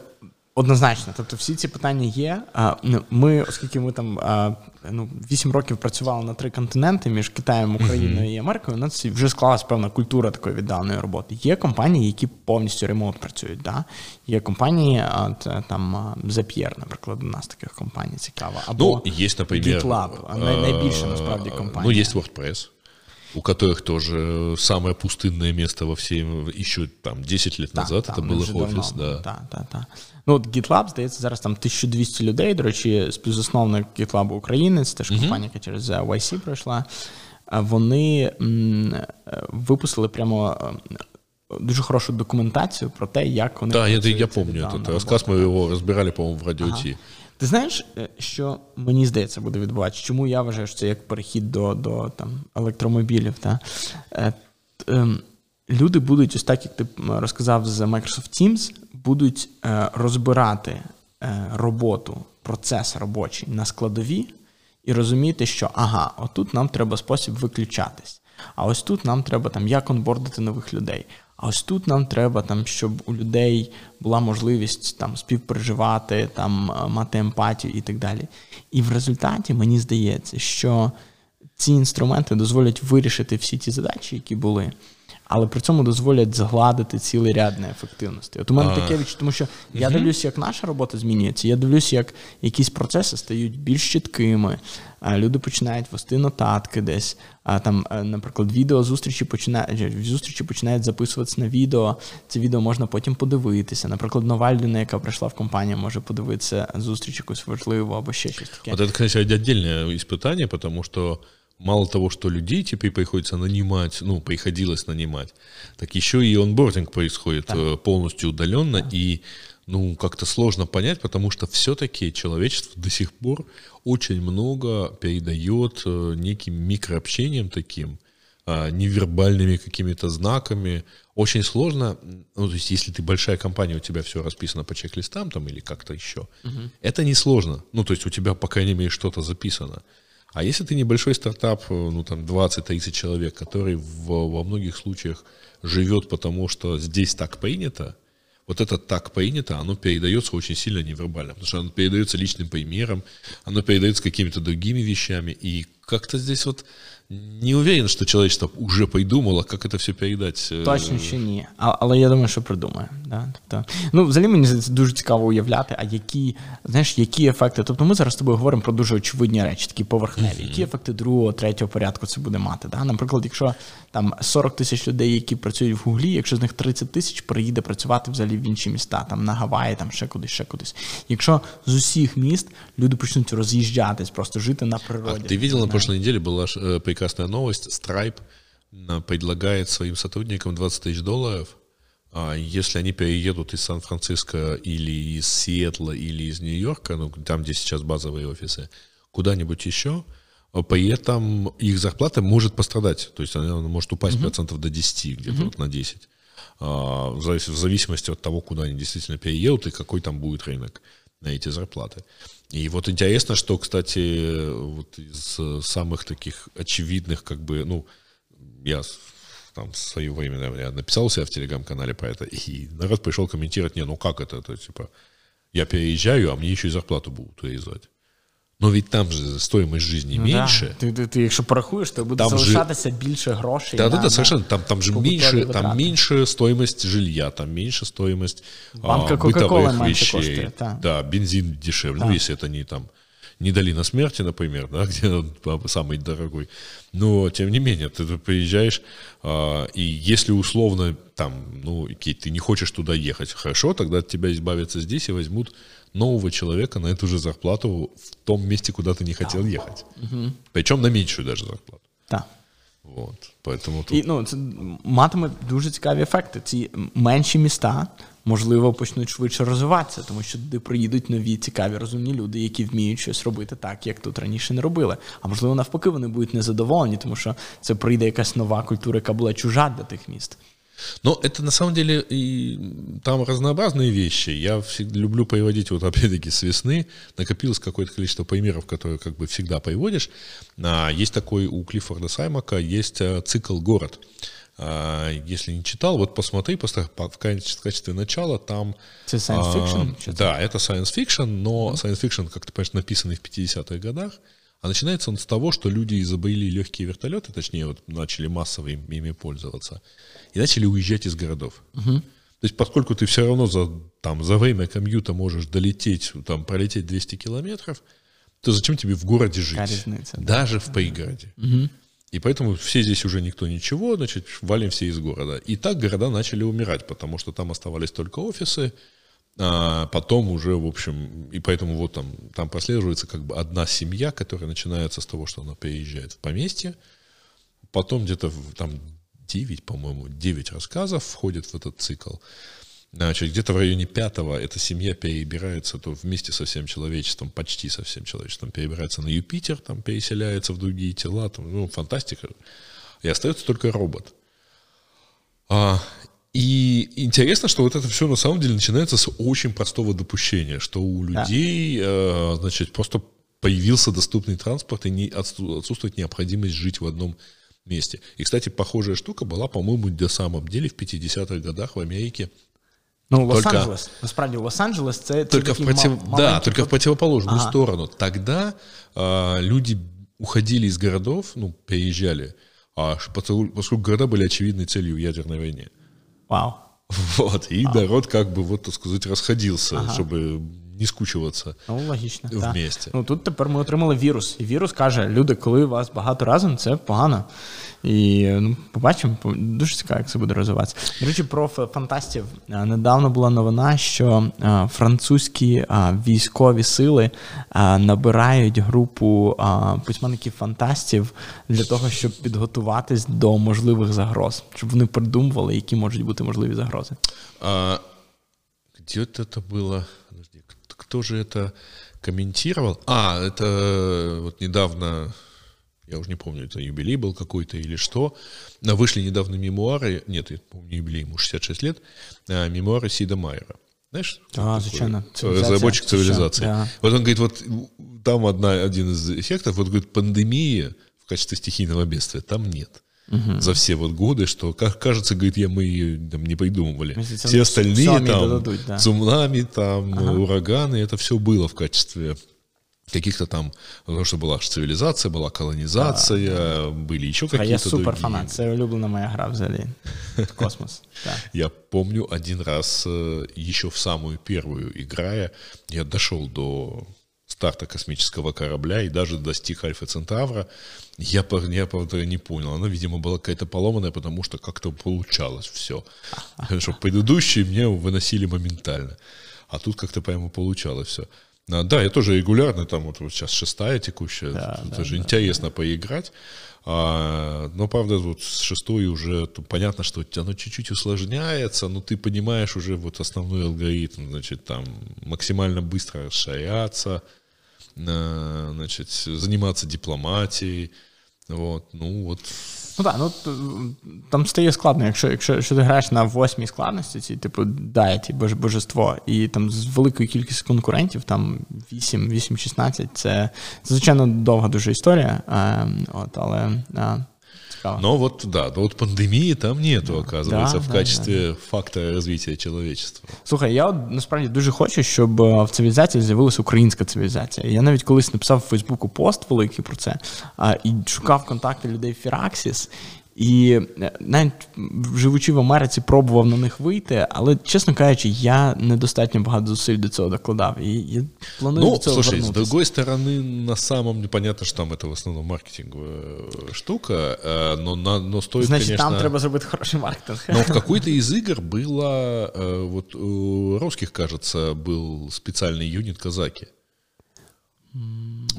однозначно. Тобто всі ці питання є. А, ну, Ми, оскільки ми там а, ну, 8 років працювали на три континенти між Китаєм, Україною і Америкою, у нас вже склалась певна культура такої віддаленої роботи. Є компанії, які повністю ремонт працюють. Да? Є компанії, а, це, там а, Zapier, наприклад, у нас таких компаній цікава. Або Ну, есть, например... GitLab, а най- найбільша э, насправді компанія. Ну, есть WordPress, у которых тоже самое пустынное место во всей... Еще там 10 лет назад Так, это там был вже их офис, давно. да. Так, так, так. Ну, от GitLab, здається, зараз там 1200 людей. До речі, співзасновник GitLab України, це теж компанія, яка через е, YC пройшла. Вони е, випустили прямо е, дуже хорошу документацію про те, як вони Да, я, я віддалена этот рассказ, робота. мы по-моему, в радио Ти. Ти знаєш, е, що мені здається буде відбуватися? Чому я вважаю, що це як перехід до, до там, електромобілів? Та? Е, ем, Люди будуть, ось так як ти розказав з Microsoft Teams, будуть е, розбирати е, роботу, процес робочий на складові і розуміти, що ага, отут нам треба спосіб виключатись. А ось тут нам треба там як онбордити нових людей. А ось тут нам треба, там, щоб у людей була можливість там співпереживати, там е, мати емпатію і так далі. І в результаті мені здається, що ці інструменти дозволять вирішити всі ті задачі, які були, але при цьому дозволять згладити цілий ряд неефективностей. От у мене А. таке відчуття, тому що я дивлюся, як наша робота змінюється. Я дивлюся, як якісь процеси стають більш чіткими. Люди починають вести нотатки десь. А там, е, наприклад, відео зустрічі починають зустрічі починають записуватися на відео. Це відео можна потім подивитися. Наприклад, нова людина, яка прийшла в компанію, може подивитися зустріч якусь важливу або ще щось таке. Вот это, конечно, отдельное испытание, потому что мало того, что людей теперь приходится нанимать, ну, приходилось нанимать, так еще и онбординг происходит э, полностью удаленно, и, ну, как-то сложно понять, потому что все-таки человечество до сих пор очень много передает э, неким микрообщением таким, а, невербальными какими-то знаками. Очень сложно, ну, то есть, если ты большая компания, у тебя все расписано по чек-листам там или как-то еще, это не сложно. Ну, то есть, у тебя, по крайней мере, что-то записано. А если ты небольшой стартап, э, ну, там, 20-30 человек, который в- во многих случаях живет потому, что здесь так принято, вот это так принято, оно передается очень сильно невербально, потому что оно передается личным примером, оно передается какими-то другими вещами, и как-то здесь вот не уверен, что человечество уже придумало, как это все передать. э, Точно ще ні. А, але я думаю, що придумає. Да? Тобто, ну, взагалі мені здається, дуже цікаво уявляти, а які, знаєш, які ефекти. Тобто ми зараз з тобою говоримо про дуже очевидні речі, такі поверхневі. Які ефекти другого, третього порядку це буде мати? Да? Наприклад, якщо там 40 тисяч людей, які працюють в Гуглі, якщо з них 30 тисяч приїде працювати взагалі в інші міста, там на Гаваї, там ще кудись, ще кудись. Якщо з усіх міст люди почнуть роз'їжджатись, просто жити на А природі. ты видел, на прошлой неделе была ж, э, прекрасная новость. Stripe предлагает своим сотрудникам 20 тысяч долларов, а если они переедут из Сан-Франциско или из Сиэтла или из Нью-Йорка, ну, там, где сейчас базовые офисы, куда-нибудь еще, а при этом их зарплата может пострадать. То есть она может упасть процентов до 10, где-то вот на 10. а, в зависимости от того, куда они действительно переедут и какой там будет рынок на эти зарплаты. И вот интересно, что, кстати, вот из э, самых таких очевидных, как бы, ну, я там в свое время наверное, написал себя в телеграм-канале про это, и народ пришел комментировать, не, ну как это, это типа, я переезжаю, а мне еще и зарплату будут урезать. Но ведь там же стоимость жизни Ну, да. меньше. Ти, ти, ти, якщо порахуєш, то буде Там же- залишатися більше грошей. Да, на, да, да, на совершенно. Там, там же побутові меньше, витрати. там меньше стоимость жилья, там меньше стоимость а, Банка Кока-Колы бытовых меньше вещей. коштует, да. Да, бензин дешевле. Ну, если это не там не долина смерти, например, да, где он по- самый дорогой. Но, тем не менее, ты тут приезжаешь, а, и если условно там, ну, окей, ты не хочешь туда ехать, хорошо, тогда от тебя избавятся здесь и возьмут нового человека на эту же зарплату в том месте, куда ты не хотел ехать. Причем на меньшую даже зарплату. Так. Вот. Поэтому тут І ну, це матиме дуже цікаві ефекти. Ці менші міста, можливо, почнуть швидше розвиватися, тому що туди приїдуть нові цікаві розумні люди, які вміють щось робити так, як тут раніше не робили. А можливо, навпаки, вони будуть незадоволені, тому що це прийде якась нова культура, яка була чужа для тих міст. Но это на самом деле и там разнообразные вещи. Я всегда люблю приводить, вот опять-таки с весны накопилось какое-то количество примеров, которые как бы всегда приводишь. А, Есть такой у Клиффорда Саймака, есть а, цикл «Город». А, Если не читал, вот посмотри просто в качестве, начала там... Это science fiction, а? Да, это science fiction, но science fiction, как ты понимаешь, написанный в 50-х годах, а начинается он с того, что люди изобрели легкие вертолеты, точнее, вот начали массово им- ими пользоваться, и начали уезжать из городов. То есть, поскольку ты все равно за, там, за время комьюта можешь долететь, там, пролететь 200 километров, то зачем тебе в городе жить? Разница, да. Даже в пригороде. И поэтому все здесь уже никто ничего, значит, валим все из города. И так города начали умирать, потому что там оставались только офисы, а потом уже, в общем, и поэтому вот там, там прослеживается как бы одна семья, которая начинается с того, что она переезжает в поместье, потом где-то там 9, по-моему, 9 рассказов входят в этот цикл. Значит, где-то в районе пятого эта семья перебирается то вместе со всем человечеством, почти со всем человечеством, перебирается на Юпитер, там переселяется в другие тела, там, ну, фантастика. И остается только робот. А, и интересно, что вот это все на самом деле начинается с очень простого допущения, что у людей, да. э, значит, просто появился доступный транспорт и не отсутствует необходимость жить в одном месте. И, кстати, похожая штука была, по-моему, на самом деле в 50-х годах в Америке – Ну, Лос-Анджелес. Насправді, Лос-Анджелес це, це только в против... да, только в противоположную ага. сторону. Тогда э, люди уходили из городов, ну, переезжали, а поскольку города были очевидной целью в ядерной войне. Вау. Вот, и Вау. народ как бы, вот, так сказать, расходился, ага. чтобы не скучуватися ну, логічно, вместе. Так. Ну тут тепер ми отримали вірус. І вірус каже: люди, коли у вас багато разом, це погано. І ну, побачимо, дуже цікаво, як це буде розвиватися. До речі, про фантастів недавно була новина, що французькі військові сили набирають групу письменників фантастів для того, щоб підготуватись до можливих загроз, щоб вони придумували, які можуть бути можливі загрози. А, Где это было? Кто же это комментировал? А, это вот недавно я уже не помню, это юбилей был какой-то или что. Вышли недавно мемуары, нет, я помню, юбилей ему 66 лет, а, мемуары Сида Майера. Знаешь? А, зачем? Разработчик цивилизации. Да. Вот он говорит, вот там одна, один из эффектов, вот говорит, пандемии в качестве стихийного бедствия там нет. Угу. За все вот годы, что, как кажется, говорит, я, мы ее там, не придумывали. Месяцем все остальные там, дадут, да. цунами, там, ага. ураганы, это все было в качестве каких-то там, потому что была цивилизация, была колонизация, да. были еще какие-то Я супер фанат, це улюблена моя гра взагалі. Космос. Да. Я помню один раз, э, еще в самую первую играя, я дошел до старта космического корабля и даже достиг Альфа Центавра. Я, я правда, не понял. Она, видимо, была какая-то поломанная, потому что как-то получалось все. Потому что предыдущие мне выносили моментально. А тут как-то прямо получалось все. А, да, я тоже регулярно, там вот, вот сейчас шестая текущая, да, это да, же да, интересно да. поиграть. А, но, правда, вот с шестой уже понятно, что оно чуть-чуть усложняется, но ты понимаешь уже вот основной алгоритм, значит, там максимально быстро расширяться, значит, заниматься дипломатией, вот, ну от. Ну так, ну там стає складно, якщо якщо, якщо ти граєш на восьмій складності, ці, типу дайті, божество, і там з великою кількістю конкурентів, там 8, 8-16, це, це звичайно довга дуже історія. А, от, але а, цікаво. Но вот, да, но вот пандемии там нету, да. оказывается, да, в да, качестве да. фактора развития человечества. Слухай, я от, насправді дуже хочу, щоб е, в цивілізації з'явилася українська цивілізація. Я навіть колись написав в Фейсбуку пост великий про це а, і шукав контакти людей в Фіраксіс. І е, навіть живучи в Америці, пробував на них вийти, але, чесно кажучи, я недостатньо багато зусиль до цього докладав. І я планую ну, до цього слушай, вернутися. с другой стороны, на самом деле, понятно, что там это в основном маркетинговая штука, э, но, на, но стоит, Значит, конечно... там треба зробити хороший маркетинг. Но в какой-то из игр было, э, вот у русских, кажется, был специальный юнит казаки.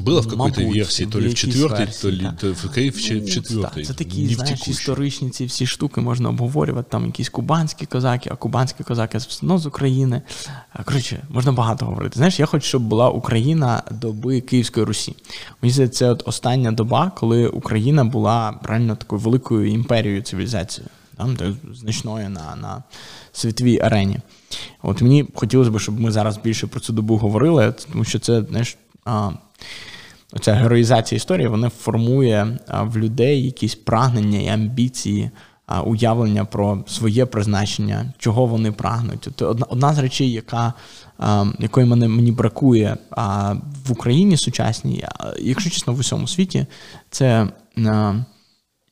Было в какой-то версії, то ли в четвертій, то ли да. в, в, в четвертій. Це такі, не знаєш, історичні ці всі штуки можна обговорювати. Там якісь кубанські козаки, а кубанські козаки все одно з України. Коротше, можна багато говорити. Знаєш, я хочу, щоб була Україна доби Київської Русі. Мені здається, це от остання доба, коли Україна була реально такою великою імперією цивілізацією, там, значною на, на світовій арені. От мені хотілося б, щоб ми зараз більше про цю добу говорили, тому що це, знаєш, а, оця героїзація історії вона формує в людей якісь прагнення і амбіції, уявлення про своє призначення, чого вони прагнуть. Це одна одна з речей, яка, якої мене мені бракує в Україні сучасній, якщо чесно, в усьому світі, це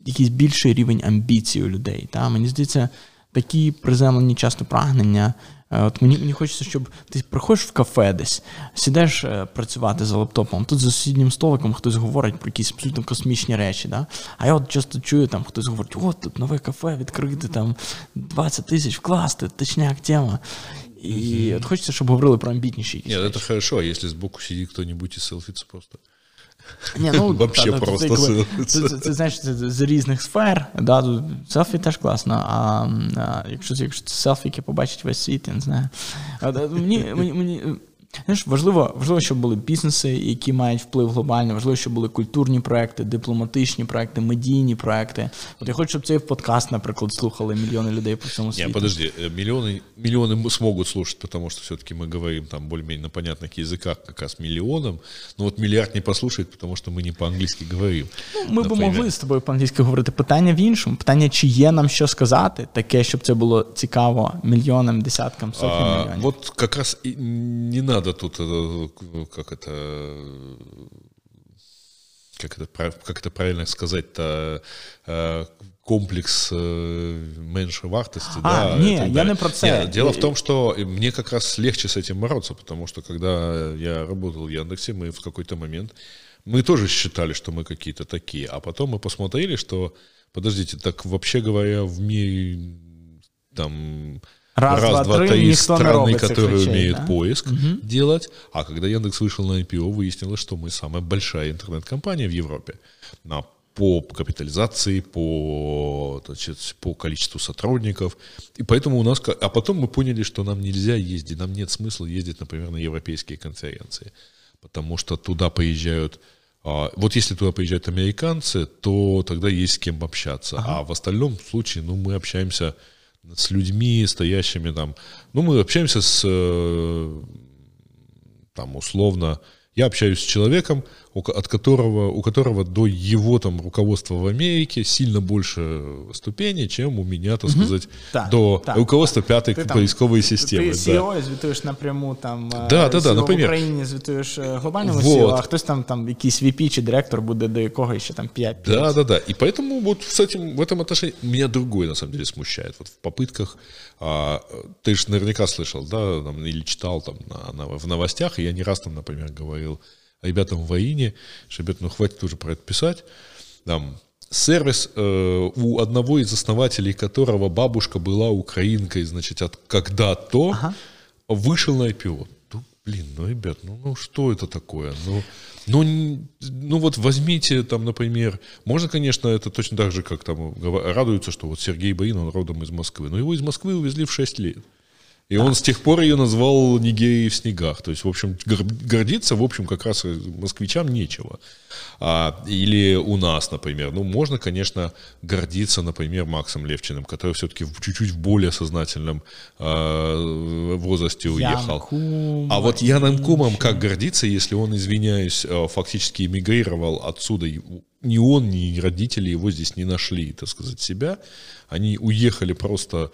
якийсь більший рівень амбіцій у людей. Та? Мені здається, такі приземлені часто прагнення. Е, от Мені мені хочеться, щоб ти приходиш в кафе десь, сідеш е, працювати за лаптопом, тут за сусіднім столиком хтось говорить про якісь абсолютно космічні речі. Да? А я от часто чую, там хтось говорить, от тут нове кафе відкрити, там 20 тисяч вкласти, точняк тема. І mm-hmm. от хочеться, щоб говорили про амбітніші якісь. Нет, это хорошо, а если сбоку сидит кто-нибудь и селфится просто. Ні, ну, Вообще та, просто Це, це- це, це, це, знаєш, з різних сфер. Да, тут селфі теж класно, а, а якщо, якщо селфі, яке побачить весь світ, я не знаю. А, мені, мені, мені, знаєш, важливо, важливо, щоб були бізнеси, які мають вплив глобально, важливо, щоб були культурні проекти, дипломатичні проекти, медійні проекти. От я хочу, щоб цей подкаст, наприклад, слухали мільйони людей по всьому світу. Не, подожди, э, миллионы, миллионы м- смогут слушать, потому что все-таки мы говорим там более-менее на понятных языках как раз миллионам, но вот миллиард не послушает, потому что мы не по-английски говорим. Ми б Наприклад. могли з тобою по-англійськи говорити. Питання в іншому. Питання, чи є нам що сказати, таке, щоб це було цікаво мільйонам, десяткам, сотням А, мільйонів. вот как раз и не надо Тут, э, как это, как это, как это правильно сказать-то, э, комплекс э, меньшевартости. А, да, не, я не про це. Нет, дело в том, что мне как раз легче с этим бороться, потому что когда я работал в Яндексе, мы в какой-то момент, мы тоже считали, что мы какие-то такие, а потом мы посмотрели, что, подождите, так вообще говоря, в мире там Раз, два, три, три не страны, которые речей, умеют да? поиск делать. А когда Яндекс вышел на IPO, выяснилось, что мы самая большая интернет-компания в Европе. На, по капитализации, по, значит, по количеству сотрудников. И поэтому у нас... А потом мы поняли, что нам нельзя ездить, нам нет смысла ездить, например, на европейские конференции. Потому что туда поезжают... а, Вот если туда приезжают американцы, то тогда есть с кем общаться. А в остальном случае, ну, мы общаемся с людьми, стоящими там. Ну, мы общаемся с, э, там, условно, я общаюсь с человеком, от которого, у которого до его там руководства в Америке сильно больше ступеней, чем у меня, так сказать, Так, до так, руководства пятой Ти там- поисковой системы. Ти да. CEO звітуєш напряму там е, Да, да, да, CEO наприклад. в Україні звітуєш е, глобальному Вот. CEO, а хтось там, там якийсь VP чи директор буде до якого ще там 5 Да, да, да. И поэтому вот с этим, в этом отношении меня другое на самом деле смущает. Вот в попытках, а, ты же наверняка слышал, да, там, или читал там на- на- в новостях, и я не раз там, например, говорил ребятам в воине, что, ребят, ну хватит уже про это писать. Там, сервис э, у одного из основателей которого бабушка была украинкой, значит, от когда-то, вышел на IPO. Ну, блин, ну, ребят, ну, ну что это такое? Ну, ну, ну вот возьмите там, например, можно, конечно, это точно так же, как там радуются, что вот Сергей Баин, он родом из Москвы, но его из Москвы увезли в 6 лет. И он с тех пор ее назвал Нигерией в снегах. То есть, в общем, гор- гордиться, в общем, как раз и москвичам нечего. А, или у нас, например. Ну, можно, конечно, гордиться, например, Максом Левчиным, который все-таки чуть-чуть в более сознательном а, возрасте уехал. Янкум, А вот Яном Кумом как гордиться, если он, извиняюсь, э, фактически эмигрировал отсюда? Ни он, ни родители его здесь не нашли, так сказать, себя. Они уехали просто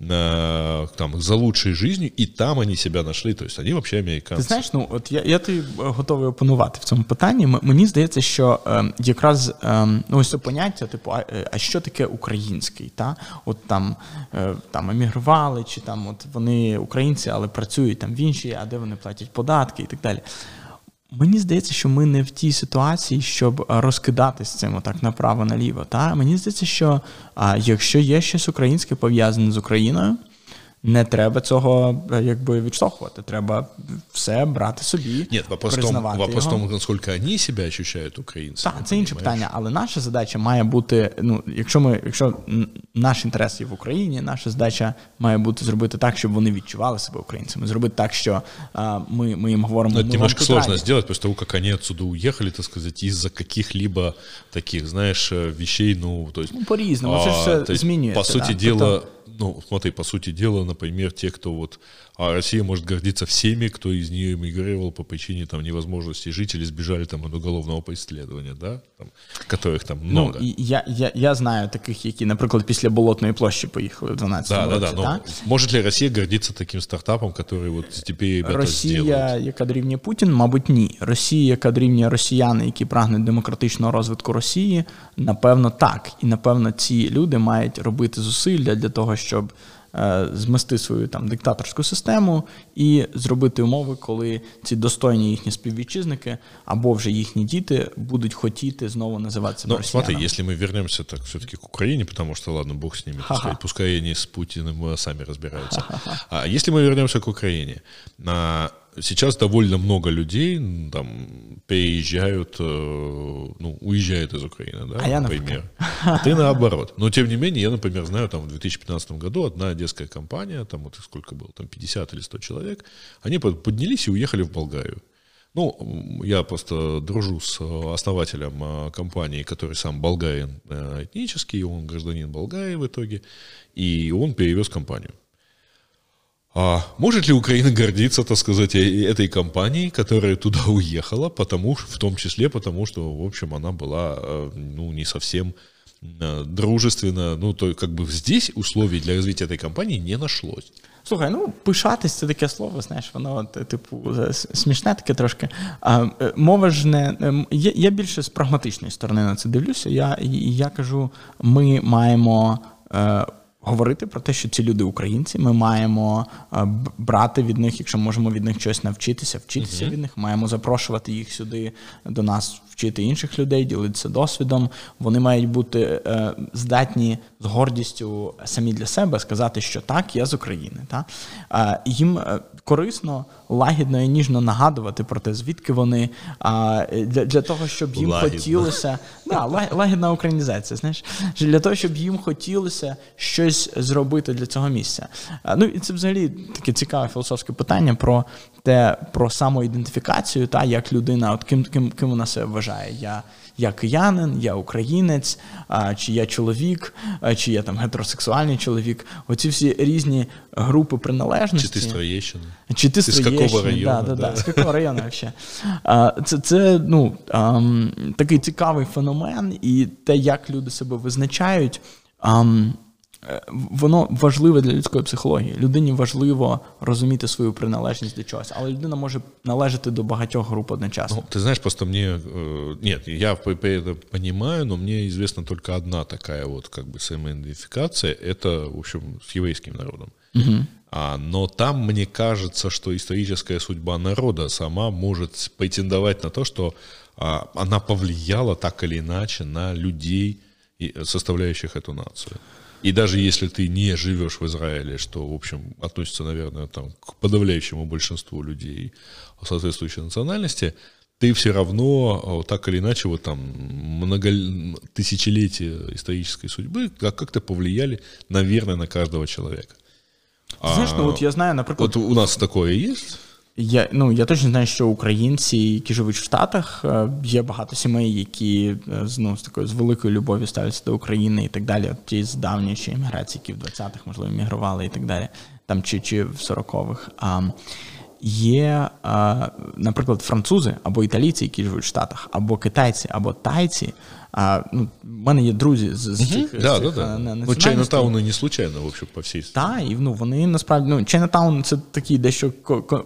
на, там, за лучшей жизнью, и там они себя нашли. То есть они вообще Ти знаєш, ну от я, я тобі готовий опанувати в цьому питанні. Мені здається, що е, якраз е, ну, ось це поняття, типу, а, е, а що таке український? Та? От там, е, там емігрували, чи там от вони українці, але працюють там в іншій, а де вони платять податки і так далі. Мені здається, що ми не в тій ситуації, щоб е, розкидатись цим отак направо-наліво. Та? Мені здається, що а, якщо є щось українське пов'язане з Україною, не треба цього е, якби відштовхувати. Треба все брати собі, том, признавати вопрос в його. том, насколько они себя ощущают украинцами. Так, це інше питання, але наша задача має бути: ну, якщо ми, якщо наш інтерес є в Україні, наша задача має бути зробити так, щоб вони відчували себе українцями. Зробити так, що а, ми, ми їм говоримо. Но «Ми это вам немножко сложно раді». сделать после того, как они отсюда уехали, так сказать, из-за каких-либо таких, знаешь, э, вещей, ну, то есть... Ну, по-різному, це ж все змінюється, По сути да. дела, ну, смотри, по сути дела, например, те, кто вот А Россия может гордиться всеми, кто из нее эмигрировал по причине там невозможности жить или сбежали там от уголовного преследования, да, там, которых там много. Ну, і я, я, я знаю таких, які, наприклад, після Болотної площі поїхали в 12 да, да, році. да. та? Но может ли Россия гордиться таким стартапом, который вот теперь ребята Росія, сделают? яка дорівнює Путін, мабуть, ні. Росія, яка дорівнює росіяни, які прагнуть демократичного розвитку Росії, напевно, так. І напевно, ці люди мають робити зусилля для того, щоб е, змести свою там диктаторську систему і зробити умови, коли ці достойні їхні співвітчизники або вже їхні діти будуть хотіти знову називати себе Ну, росіянами. смотри, если мы вернемся так все-таки к Украине, потому что, ладно, бог с ними, так сказать, пускай они с Путиным э, сами разбираются. А если мы вернемся к Украине, на, Сейчас довольно много людей там переезжают, э, ну, уезжают из Украины, да, а я например. А ты наоборот. Но, тем не менее, я, например, знаю, там, в 2015 году одна одесская компания, там, вот сколько было, там, 50 или 100 человек, они поднялись и уехали в Болгарию. Ну, я просто дружу с основателем э, компании, который сам болгарин э, этнический, он гражданин Болгарии в итоге, и он перевез компанию. А может ли Украина гордиться, так сказать, этой компанией, которая туда уехала, потому, в том числе потому, что, в общем, она была, э, ну, не совсем э, дружественна, ну, то как бы здесь условий для развития этой компании не нашлось. Слухай, ну пишатись це таке слово, знаєш, воно типу смішне таке трошки. А, Мова ж не я, я більше з прагматичної сторони на це дивлюся. Я я кажу, ми маємо. Е, говорити про те, що ці люди українці. Ми маємо е, брати від них, якщо можемо від них щось навчитися, вчитися uh-huh. від них. Маємо запрошувати їх сюди до нас, вчити інших людей, ділитися досвідом. Вони мають бути е, здатні з гордістю самі для себе сказати, що так, я з України. Та? Е, їм корисно, лагідно і ніжно нагадувати про те, звідки вони для для того, щоб їм лагідно. хотілося да, лагідна українізація. Знаєш, для того, щоб їм хотілося щось зробити для цього місця. Ну і це взагалі таке цікаве філософське питання про те, про самоідентифікацію, та як людина, от ким ким, ким вона себе вважає. Я я киянин, я українець, чи я чоловік, чи я там гетеросексуальний чоловік. Оці всі різні групи приналежності. Чи ти з Троєщини? Чи ти з Какого району, да, да, да. з якого району взагалі. Це, це ну, такий цікавий феномен, і те, як люди себе визначають. Е, воно важливе для людської психології. Людині важливо розуміти свою приналежність до чогось, але людина може належати до багатьох груп одночасно. Ну, ты знаешь, просто мне... Э, нет, я это понимаю, но мне известна только одна такая вот как бы самоидентификация. Это, в общем, с еврейским народом. Угу. А, но там мне кажется, что историческая судьба народа сама может претендовать на то, что а, она повлияла так или иначе на людей, составляющих эту нацию. И даже если ты не живешь в Израиле, что, в общем, относится, наверное, там, к подавляющему большинству людей соответствующей национальности, ты все равно так или иначе вот там много тысячелетия исторической судьбы как- как-то повлияли, наверное, на каждого человека. Знаешь, а, ну вот я знаю, например... Вот у нас такое есть? Я ну я точно знаю, що українці, які живуть в Штатах, е, є багато сімей, які е, ну, з такою з великою любов'ю ставляться до України і так далі. От ті з ще імміграції, які в 20-х, можливо, мігрували і так далі, там чи чи в 40-х. А, Є, наприклад, французи або італійці, які живуть в Штатах, або китайці, або тайці, а, ну, У мене є друзі з, з цих, да, цих да, да. Ну, Чайнатауни не случайно, в общем, по всій Так, і ну, вони насправді ну, Чайнатаун це такий дещо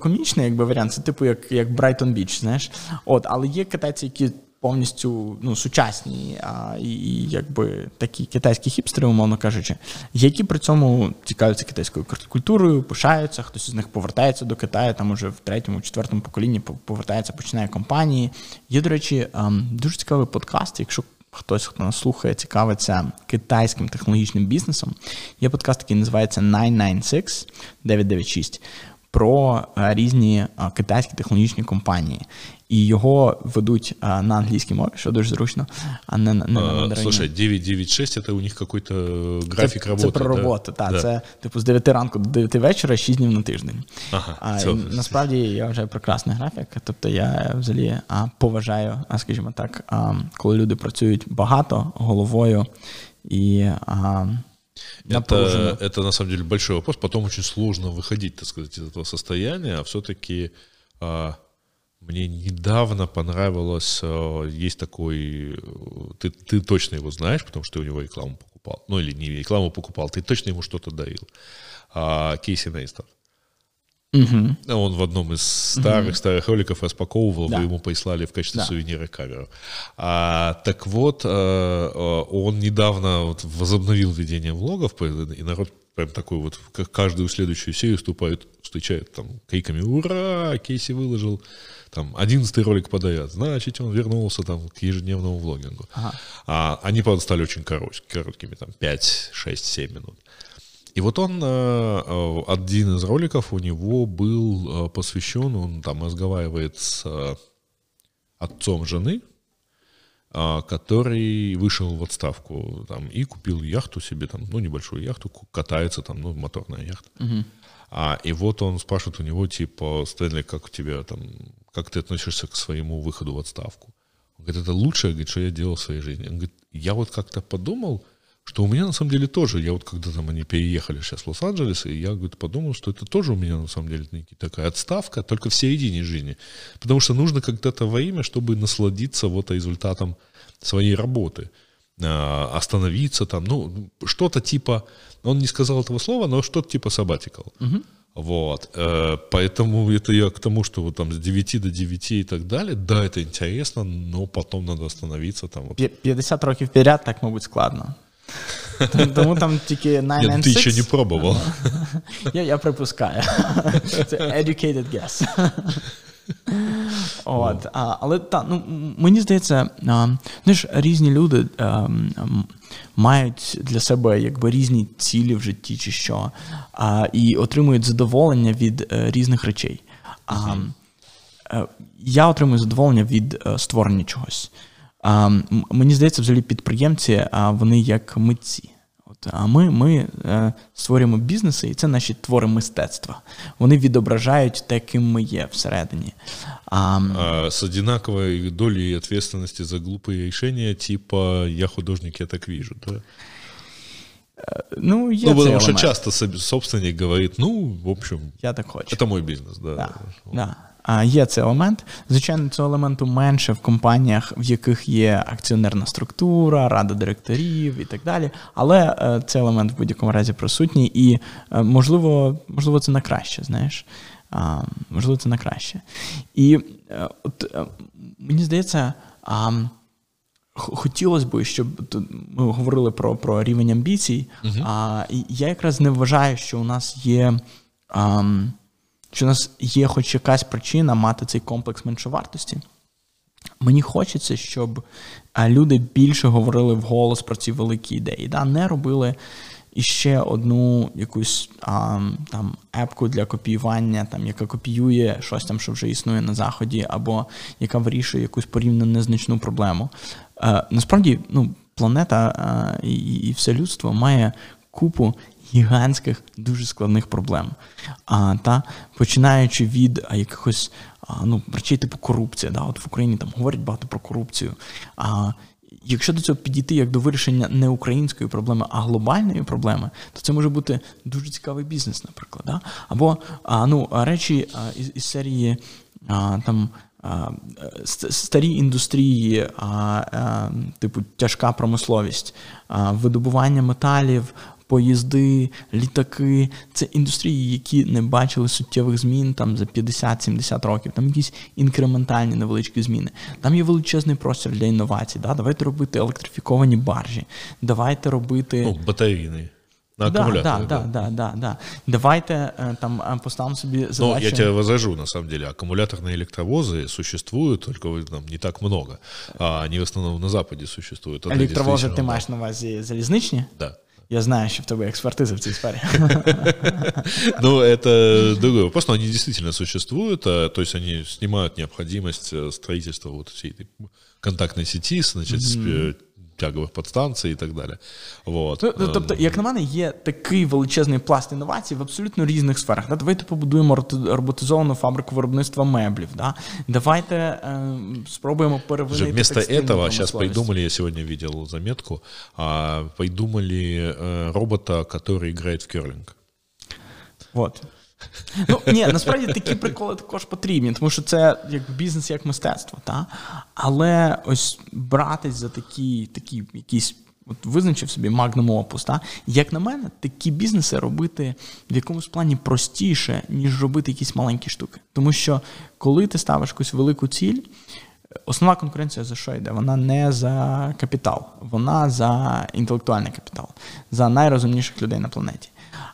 комічний якби, варіант, це типу як як Брайтон Біч, знаєш. От, Але є китайці, які повністю ну, сучасні, а, і, і якби такі китайські хіпстери, умовно кажучи, які при цьому цікавляться китайською культурою, пишаються, хтось з них повертається до Китаю, там уже в третьому, четвертому поколінні повертається, починає компанії. Є, до речі, дуже цікавий подкаст, якщо хтось, хто нас слухає, цікавиться китайським технологічним бізнесом. Є подкаст, який називається 996 996 про е, різні е, китайські технологічні компанії І його ведуть а, на англійській мові, що дуже зручно, а не на не на Слушай, 996 это у них какой-то графік роботи. Це про роботу, так. Да. Це типу з 9 ранку до 9 вечора, 6 днів на тиждень. Ага, а, Насправді я вважаю прекрасний графік. Тобто я взагалі а, поважаю, а скажімо так, а, коли люди працюють багато головою і. А, это, это на самом деле большой вопрос. Потом очень сложно выходить, так сказать, из этого состояния, а все-таки а, мне недавно понравилось, э, есть такой, э, ты, ты точно его знаешь, потому что ты у него рекламу покупал. Ну или не рекламу покупал, ты точно ему что-то дарил. А, Кейси Нейстон. Угу. Он в одном из старых-старых угу. роликов распаковывал, да. вы ему прислали в качестве да. сувенира камеру. А, так вот, э, он недавно вот возобновил ведение влогов, и народ прям такой вот, каждую следующую серию вступает, встречает там криками «Ура! Кейси выложил!» там, одиннадцатый ролик подает, значит, он вернулся там к ежедневному влогингу. Ага. А, они, правда, стали очень короткими, короткими там, 5, 6, 7 минут. И вот он, один из роликов у него был посвящен, он там разговаривает с отцом жены, который вышел в отставку там, и купил яхту себе, там, ну, небольшую яхту, катается там, ну, моторная яхта. Угу. А, и вот он спрашивает у него, типа, Стэнли, как у тебя там, как ты относишься к своему выходу в отставку? Он говорит, это лучшее, говорит, что я делал в своей жизни. Он говорит, я вот как-то подумал, что у меня на самом деле тоже, я вот когда там они переехали сейчас в Лос-Анджелес, и я, говорит, подумал, что это тоже у меня на самом деле такая отставка, только в середине жизни. Потому что нужно когда-то время, чтобы насладиться вот результатом своей работы. А, остановиться там, ну, что-то типа, он не сказал этого слова, но что-то типа sabbatical. Угу. Вот, э, поэтому это я к тому, что вот там с 9 до 9 и так далее, да, это интересно, но потом надо остановиться там. Вот. 50 років вперед так, мабуть, складно. Тому там тільки 9 Нет, Ти ще не пробував. Я я припускаю. Це educated guess. От, а, Але та, ну, мені здається, а, знаєш, різні люди а, мають для себе якби різні цілі в житті чи що, а, і отримують задоволення від а, е, різних речей. А, а, е, Я отримую задоволення від а, е, створення чогось. А, Мені здається, взагалі підприємці, а вони як митці. От, А ми ми е, створюємо бізнеси, і це наші твори мистецтва. Вони відображають те, ким ми є всередині. А, а З однаковою долею відповідальності за глупі рішення, типа я художник, я так вижу, да? Е, ну, є ну, потому что часто собственник говорит, ну, в общем, я так хочу. это мой бизнес, да. да, да. Є цей елемент. Звичайно, цього елементу менше в компаніях, в яких є акціонерна структура, рада директорів і так далі. Але е, цей елемент в будь-якому разі присутній, і е, можливо, можливо, це на краще, знаєш. Можливо, це на краще. І е, от мені здається, хотілося б, щоб ми говорили про про рівень амбіцій. uh А я якраз не вважаю, що у нас є. А, що у нас є хоч якась причина мати цей комплекс меншовартості. Мені хочеться, щоб люди більше говорили вголос про ці великі ідеї, да? не робили іще одну якусь а, там епку для копіювання, там, яка копіює щось там, що вже існує на заході, або яка вирішує якусь порівняно незначну проблему. А, насправді, ну, планета а, і, і все людство має купу гігантських, дуже складних проблем. А, та, Починаючи від а, якихось а, ну, речей типу корупція. Да, От В Україні там говорять багато про корупцію. А, Якщо до цього підійти як до вирішення не української проблеми, а глобальної проблеми, то це може бути дуже цікавий бізнес, наприклад. Да? Або а, ну, речі із, із серії там. Старі індустрії, типу тяжка промисловість, видобування металів, поїзди, літаки. Це індустрії, які не бачили суттєвих змін там за 50-70 років. Там якісь інкрементальні невеличкі зміни. Там є величезний простір для інновацій. Да? Давайте робити електрифіковані баржі. Давайте робити Ну, батарейні. На да, да, да, да, да, да. Давайте э, там э, поставим себе задачу. Ну, я тебя возражу, на самом деле. Аккумуляторные электровозы существуют, только там не так много. А они в основном на Западе существуют. Электровозы ты маешь на увазі залізничні? Да. Я знаю, что в тебе экспертиза в этой сфере. Ну, это другой вопрос, но они действительно существуют, а, то есть они снимают необходимость э, строительства вот всей этой контактной сети, значит, тягових подстанцій і так далі. Вот. Тобто, як на мене, є такий величезний пласт інновацій в абсолютно різних сферах. Да? Давайте побудуємо роботизовану фабрику виробництва меблів. Да? Давайте е, спробуємо перевинити Вместо этого сейчас придумали, я сегодня видел заметку, а, придумали э, робота, который играет в керлинг. Вот. Ну, ні, насправді такі приколи також потрібні, тому що це як бізнес, як мистецтво. Та? Але ось братись за такі такі якісь. От визначив собі магнум опус. Та? Як на мене, такі бізнеси робити в якомусь плані простіше, ніж робити якісь маленькі штуки. Тому що коли ти ставиш якусь велику ціль, основна конкуренція за що йде? Вона не за капітал, вона за інтелектуальний капітал, за найрозумніших людей на планеті.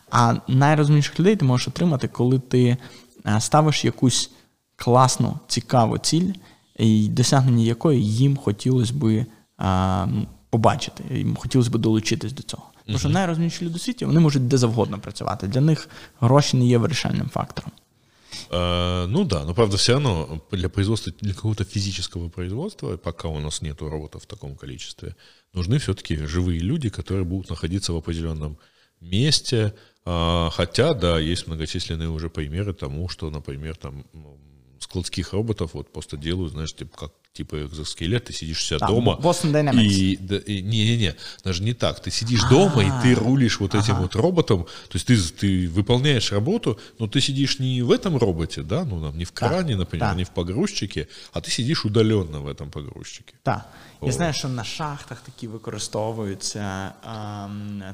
А найрозумніших людей ти можеш отримати, коли ти е, ставиш якусь класну, цікаву ціль, і досягнення якої їм хотілося би а, побачити, їм хотілося б долучитись до цього. Тому що найрозумніші люди у світі вони можуть де завгодно працювати. Для них гроші не є вирішальним фактором. А, ну да, но правда все равно для производства, для какого-то физического производства, пока у нас нет роботов в таком количестве, нужны все-таки живые люди, которые будут находиться в определенном месте. Хотя, да, есть многочисленные уже примеры тому, что, например, там складских роботов вот просто делают, знаешь, типа как типа экзоскелет, ты сидишь у себя да, дома. Boston Dynamics. И, да, и, не-не-не, даже не так. Ты сидишь А-а-а. дома, и ты рулишь вот этим ага. вот роботом. То есть ты, ты выполняешь работу, но ты сидишь не в этом роботе, да, ну, там, не в кране, да. например, да. не в погрузчике, а ти сидиш удаленно в этом погрузчике. Так. Я знаю, що на шахтах такі використовуються, а,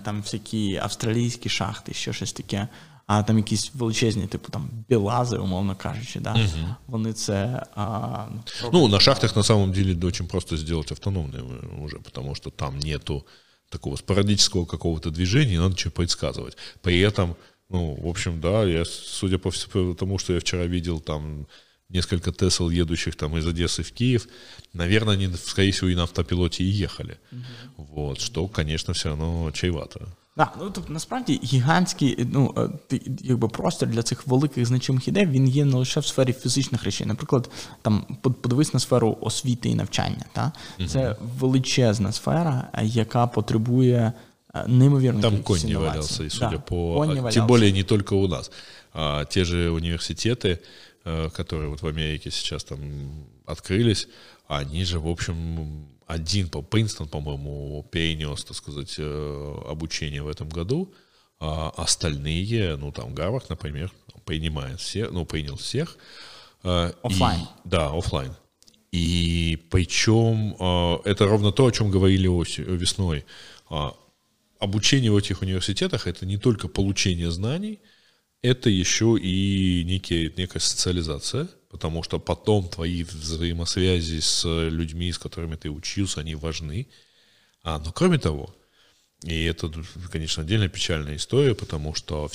там всякі австралійські шахти, що щось таке а там якісь величезні, типу там білази, умовно кажучи, да, угу. вони це. А, ну, на шахтах на самом деле очень просто сделать автономные уже, потому что там нету такого спорадического какого-то движения, надо что предсказывать. При этом, ну, в общем, да, я, судя по всему, тому, что я вчера видел там несколько Тесл, едущих там из Одессы в Киев, наверное, они, скорее всего, и на автопилоте и ехали. Угу. Вот, что, конечно, все равно чревато. Так, ну тобто насправді гігантський ну, е, якби простір для цих великих значимих ідей він є не лише в сфері фізичних речей. Наприклад, там подивись на сферу освіти і навчання. Та? Це величезна сфера, яка потребує е, неймовірної Там конь не валялся, и судя да, по... Тем более не только у нас. А, те же университеты, э, которые вот в Америке сейчас там открылись, они же, в общем, один, по Принстон, по-моему, перенес, так сказать, э, обучение в этом году, а остальные, ну, там, Гарвард, например, принимает всех, ну, принял всех. Э, офлайн. Да, офлайн. И причем э, это ровно то, о чем говорили осень, весной. А, обучение в этих университетах это не только получение знаний, это еще и некие, некая социализация – потому что потом твои взаимосвязи с людьми, с которыми ты учился, они важны. А, но кроме того, и это, конечно, отдельная печальная история, потому что в,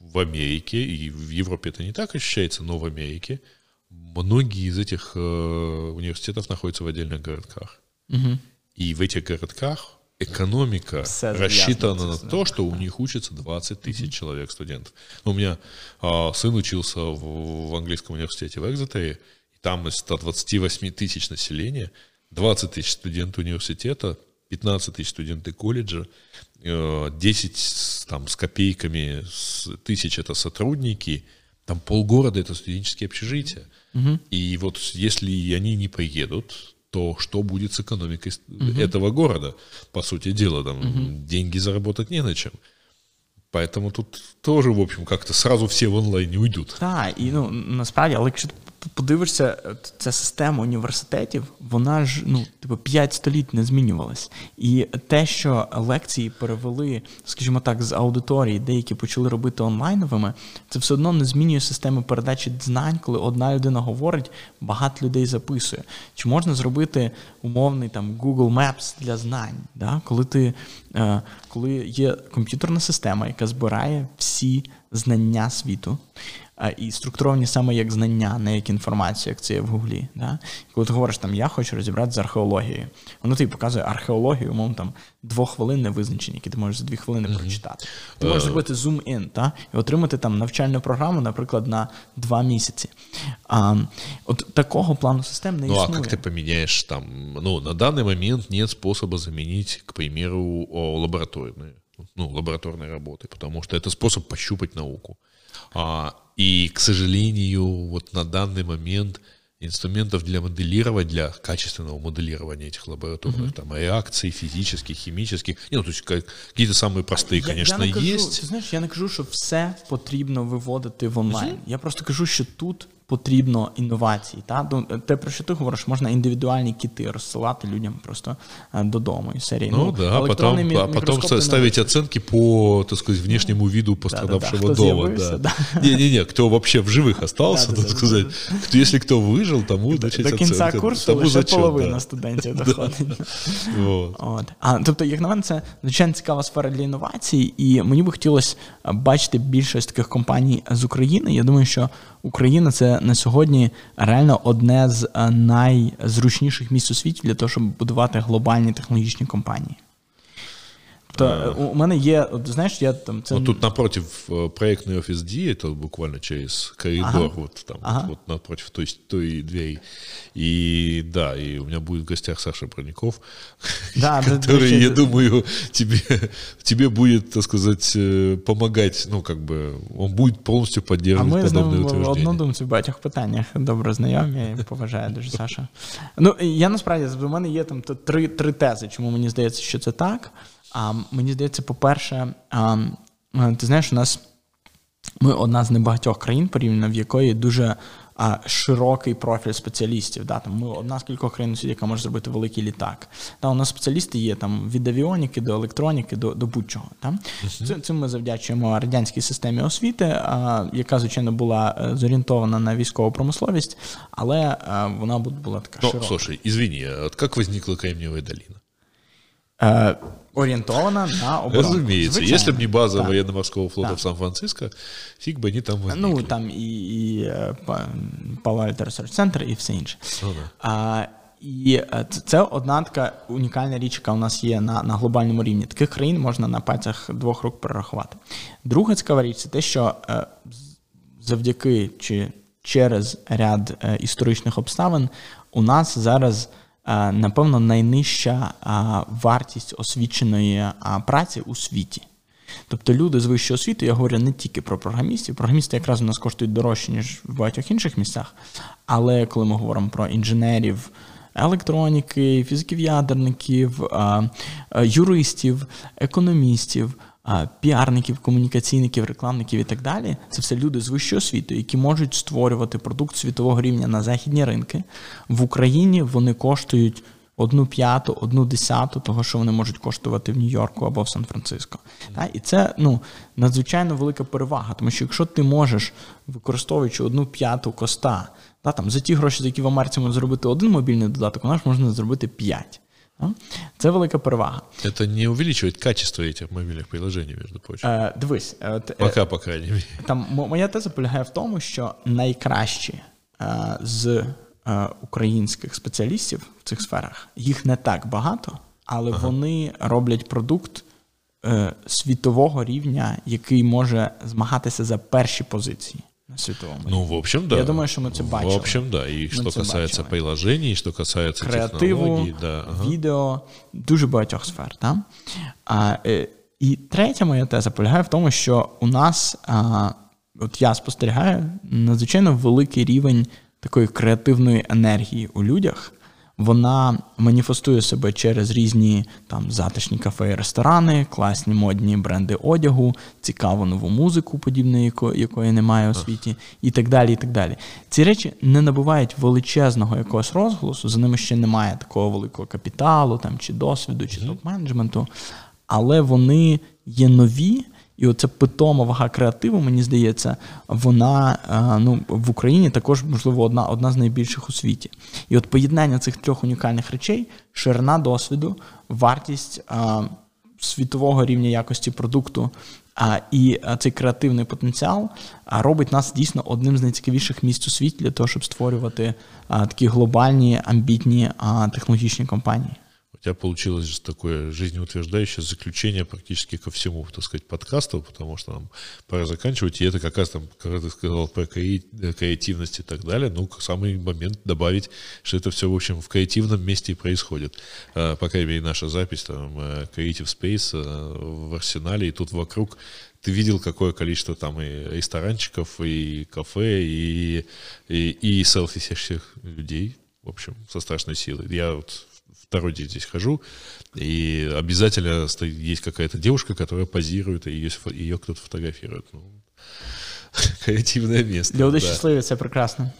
в Америке, и в Европе это не так ощущается, но в Америке многие из этих э, университетов находятся в отдельных городках. Угу. И в этих городках экономика Все рассчитана на то, что у них учатся 20 тысяч человек студентов. Ну, у меня а, сын учился в, в английском университете в Экзетере, и там из 128 тысяч населения 20 тысяч студентов университета, 15 тысяч студенты колледжа, 10 э, там, с копейками тысяч это сотрудники, там полгорода это студенческие общежития. Угу. И вот если они не поедут, то что будет с экономикой угу. этого города? По сути дела, там угу. деньги заработать не на чем. Поэтому тут тоже, в общем, как-то сразу все в онлайні уйдуть. Так, і ну насправді, але якщо подивишся, ця система університетів, вона ж ну, типу, 5 століть не змінювалась. І те, що лекції перевели, скажімо так, з аудиторії, деякі почали робити онлайновими, це все одно не змінює систему передачі знань, коли одна людина говорить, багато людей записує. Чи можна зробити умовний там Google Maps для знань, да? коли ти. Е, коли є комп'ютерна система, яка збирає всі знання світу, і структуровані саме як знання, не як інформацію, як це є в Гуглі. Да? І коли ти говориш, там я хочу розібратися з археологією, воно тобі показує археологію, умовно там двох хвилин не визначені, які ти можеш за дві хвилини mm-hmm. прочитати. Ти можеш е. зробити зум-ін та? і отримати там навчальну програму, наприклад, на два місяці. А, От такого плану систем не ну, існує. Ну, а як ти поміняєш там? Ну, на даний момент нет способу замінити, к примеру, лабораторные ну, лабораторной работы, потому что это способ пощупать науку. А, и, к сожалению, вот на данный момент инструментов для моделирования, для качественного моделирования этих лабораторных, mm-hmm. там, реакций физических, химических, ну, то есть какие-то самые простые, конечно, я, я есть. Ти знаєш, я не кажу, що все потрібно виводити в онлайн. Mm-hmm. Я просто кажу, що тут потрібно інновації. Та? Те, про що ти говориш, можна індивідуальні кіти розсилати людям просто е, додому із серії. Ну, ну да, потом, мі- а потом ставить оценки по, так сказать, внешнему виду пострадавшего да, да, да. дома. Да. Да. Не-не-не, кто вообще в живых остался, так сказать. Кто, если кто выжил, тому, значить, До кінця оценка, курсу тому лише зачет, половина да. студентів доходить. От. А, тобто, як на мене, це звичайно цікава сфера для інновацій, і мені би хотілося бачити більше з таких компаній з України. Я думаю, що Україна це на сьогодні реально одне з е, найзручніших місць у світі для того, щоб будувати глобальні технологічні компанії. То а, у мене є, от, знаєш, я там це. Вот тут напротив проектный офис D, это буквально через коридор, ага. вот там, ага. вот, вот напротив той, той двери. И да, и у меня будет в гостях Саша Проников, да, который, я думаю, тебе, тебе будет, так сказать, помогать, ну, как бы, он будет повністю підтримувати подобне утверждення. А ми однодумці в багатьох питаннях добре знайомі, поважаю дуже Саша. Ну, я насправді, у мене є там три, три тези, чому мені здається, що це так. А мені здається, по-перше, а, ти знаєш, у нас ми одна з небагатьох країн, порівняно в якої дуже а, широкий профіль спеціалістів. Да, там Ми одна з кількох країн, яка може зробити великий літак. Да, У нас спеціалісти є там від авіоніки до електроніки, до до будь-чого. Да? Цим, цим ми завдячуємо радянській системі освіти, а, яка, звичайно, була е, зорієнтована на військову промисловість, але а, вона була така. Ну, широка. слушай, извини, от як возникла Кремнієва долина? Е, Орієнтована на оборону. Звичайно. Если бы не база так. военно-морского флота так. в Сан-Франциско, фиг бы они там возникли. Ну, там і, і Palo Alto Research Center, і все інше. Ну, да. а, і це одна така унікальна річ, яка у нас є на на глобальному рівні. Таких країн можна на пальцях двох рук перерахувати. Друга цікава річ це те, що е, завдяки чи через ряд е, історичних обставин у нас зараз напевно, найнижча вартість освіченої праці у світі. Тобто люди з вищої освіти, я говорю не тільки про програмістів. Програмісти якраз у нас коштують дорожче, ніж в багатьох інших місцях. Але коли ми говоримо про інженерів, електроніки, фізиків-ядерників, юристів, економістів піарників, комунікаційників, рекламників і так далі. Це все люди з вищою освітою, які можуть створювати продукт світового рівня на західні ринки. В Україні вони коштують. Одну п'яту, одну десяту того, що вони можуть коштувати в Нью-Йорку або в Сан-Франциско. Mm. І це ну, надзвичайно велика перевага, тому що якщо ти можеш, використовуючи одну п'яту коста, та, там, за ті гроші, за які в Америці можна зробити один мобільний додаток, вона ж можна зробити п'ять. Це велика перевага. Це не увеличує качество цих мобільних приложень, між прочим. Е, Дивись, от, Пока, по крайній мірі. Там моя теза полягає в тому, що найкращі е, з е, українських спеціалістів в цих сферах їх не так багато, але ага. вони роблять продукт е, світового рівня, який може змагатися за перші позиції світовому. Ну, в общем, да. Я думаю, що ми це бачимо. В общем, да. І що касається приложений, що касається Креативу, технологий, да. ага. відео, дуже багатьох сфер. Да? А, е, І третя моя теза полягає в тому, що у нас, а, от я спостерігаю, надзвичайно великий рівень такої креативної енергії у людях вона маніфестує себе через різні там затишні кафе і ресторани, класні модні бренди одягу, цікаву нову музику, подібної якої немає у світі, і так далі. і так далі. Ці речі не набувають величезного якогось розголосу, за ними ще немає такого великого капіталу, там чи досвіду, чи топ-менеджменту, але вони є нові. І оця питома вага креативу, мені здається, вона е, ну, в Україні також, можливо, одна одна з найбільших у світі. І от поєднання цих трьох унікальних речей: ширина досвіду, вартість е, світового рівня якості продукту а, і цей креативний потенціал робить нас дійсно одним з найцікавіших місць у світі для того, щоб створювати такі глобальні амбітні технологічні компанії. У тебя получилось такое жизнеутверждающее заключение практически ко всему, так сказать, подкасту, потому что нам пора заканчивать, и это как раз там, когда ты сказал про креативность и так далее, ну, самый момент добавить, что это все, в общем, в креативном месте и происходит. А, по крайней мере, наша запись, там, э, Creative Space э, в Арсенале, и тут вокруг ты видел, какое количество там и ресторанчиков, и кафе, и, и, и селфи людей, в общем, со страшной силой. Я вот второй день здесь хожу, и обязательно есть какая-то девушка, которая позирует, и ее, ее кто-то фотографирует. Ну, креативное место. Да. счастливы, все прекрасно.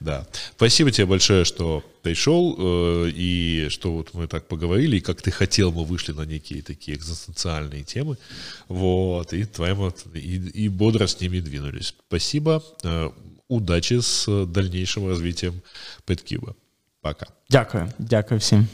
Да. Спасибо тебе большое, что пришел, э, и что вот мы так поговорили, и как ты хотел, мы вышли на некие такие экзистенциальные темы, вот, и твоим вот, и, и бодро с ними двинулись. Спасибо, э, удачи с дальнейшим развитием PetCube. Пока. Дякую, дякую всім.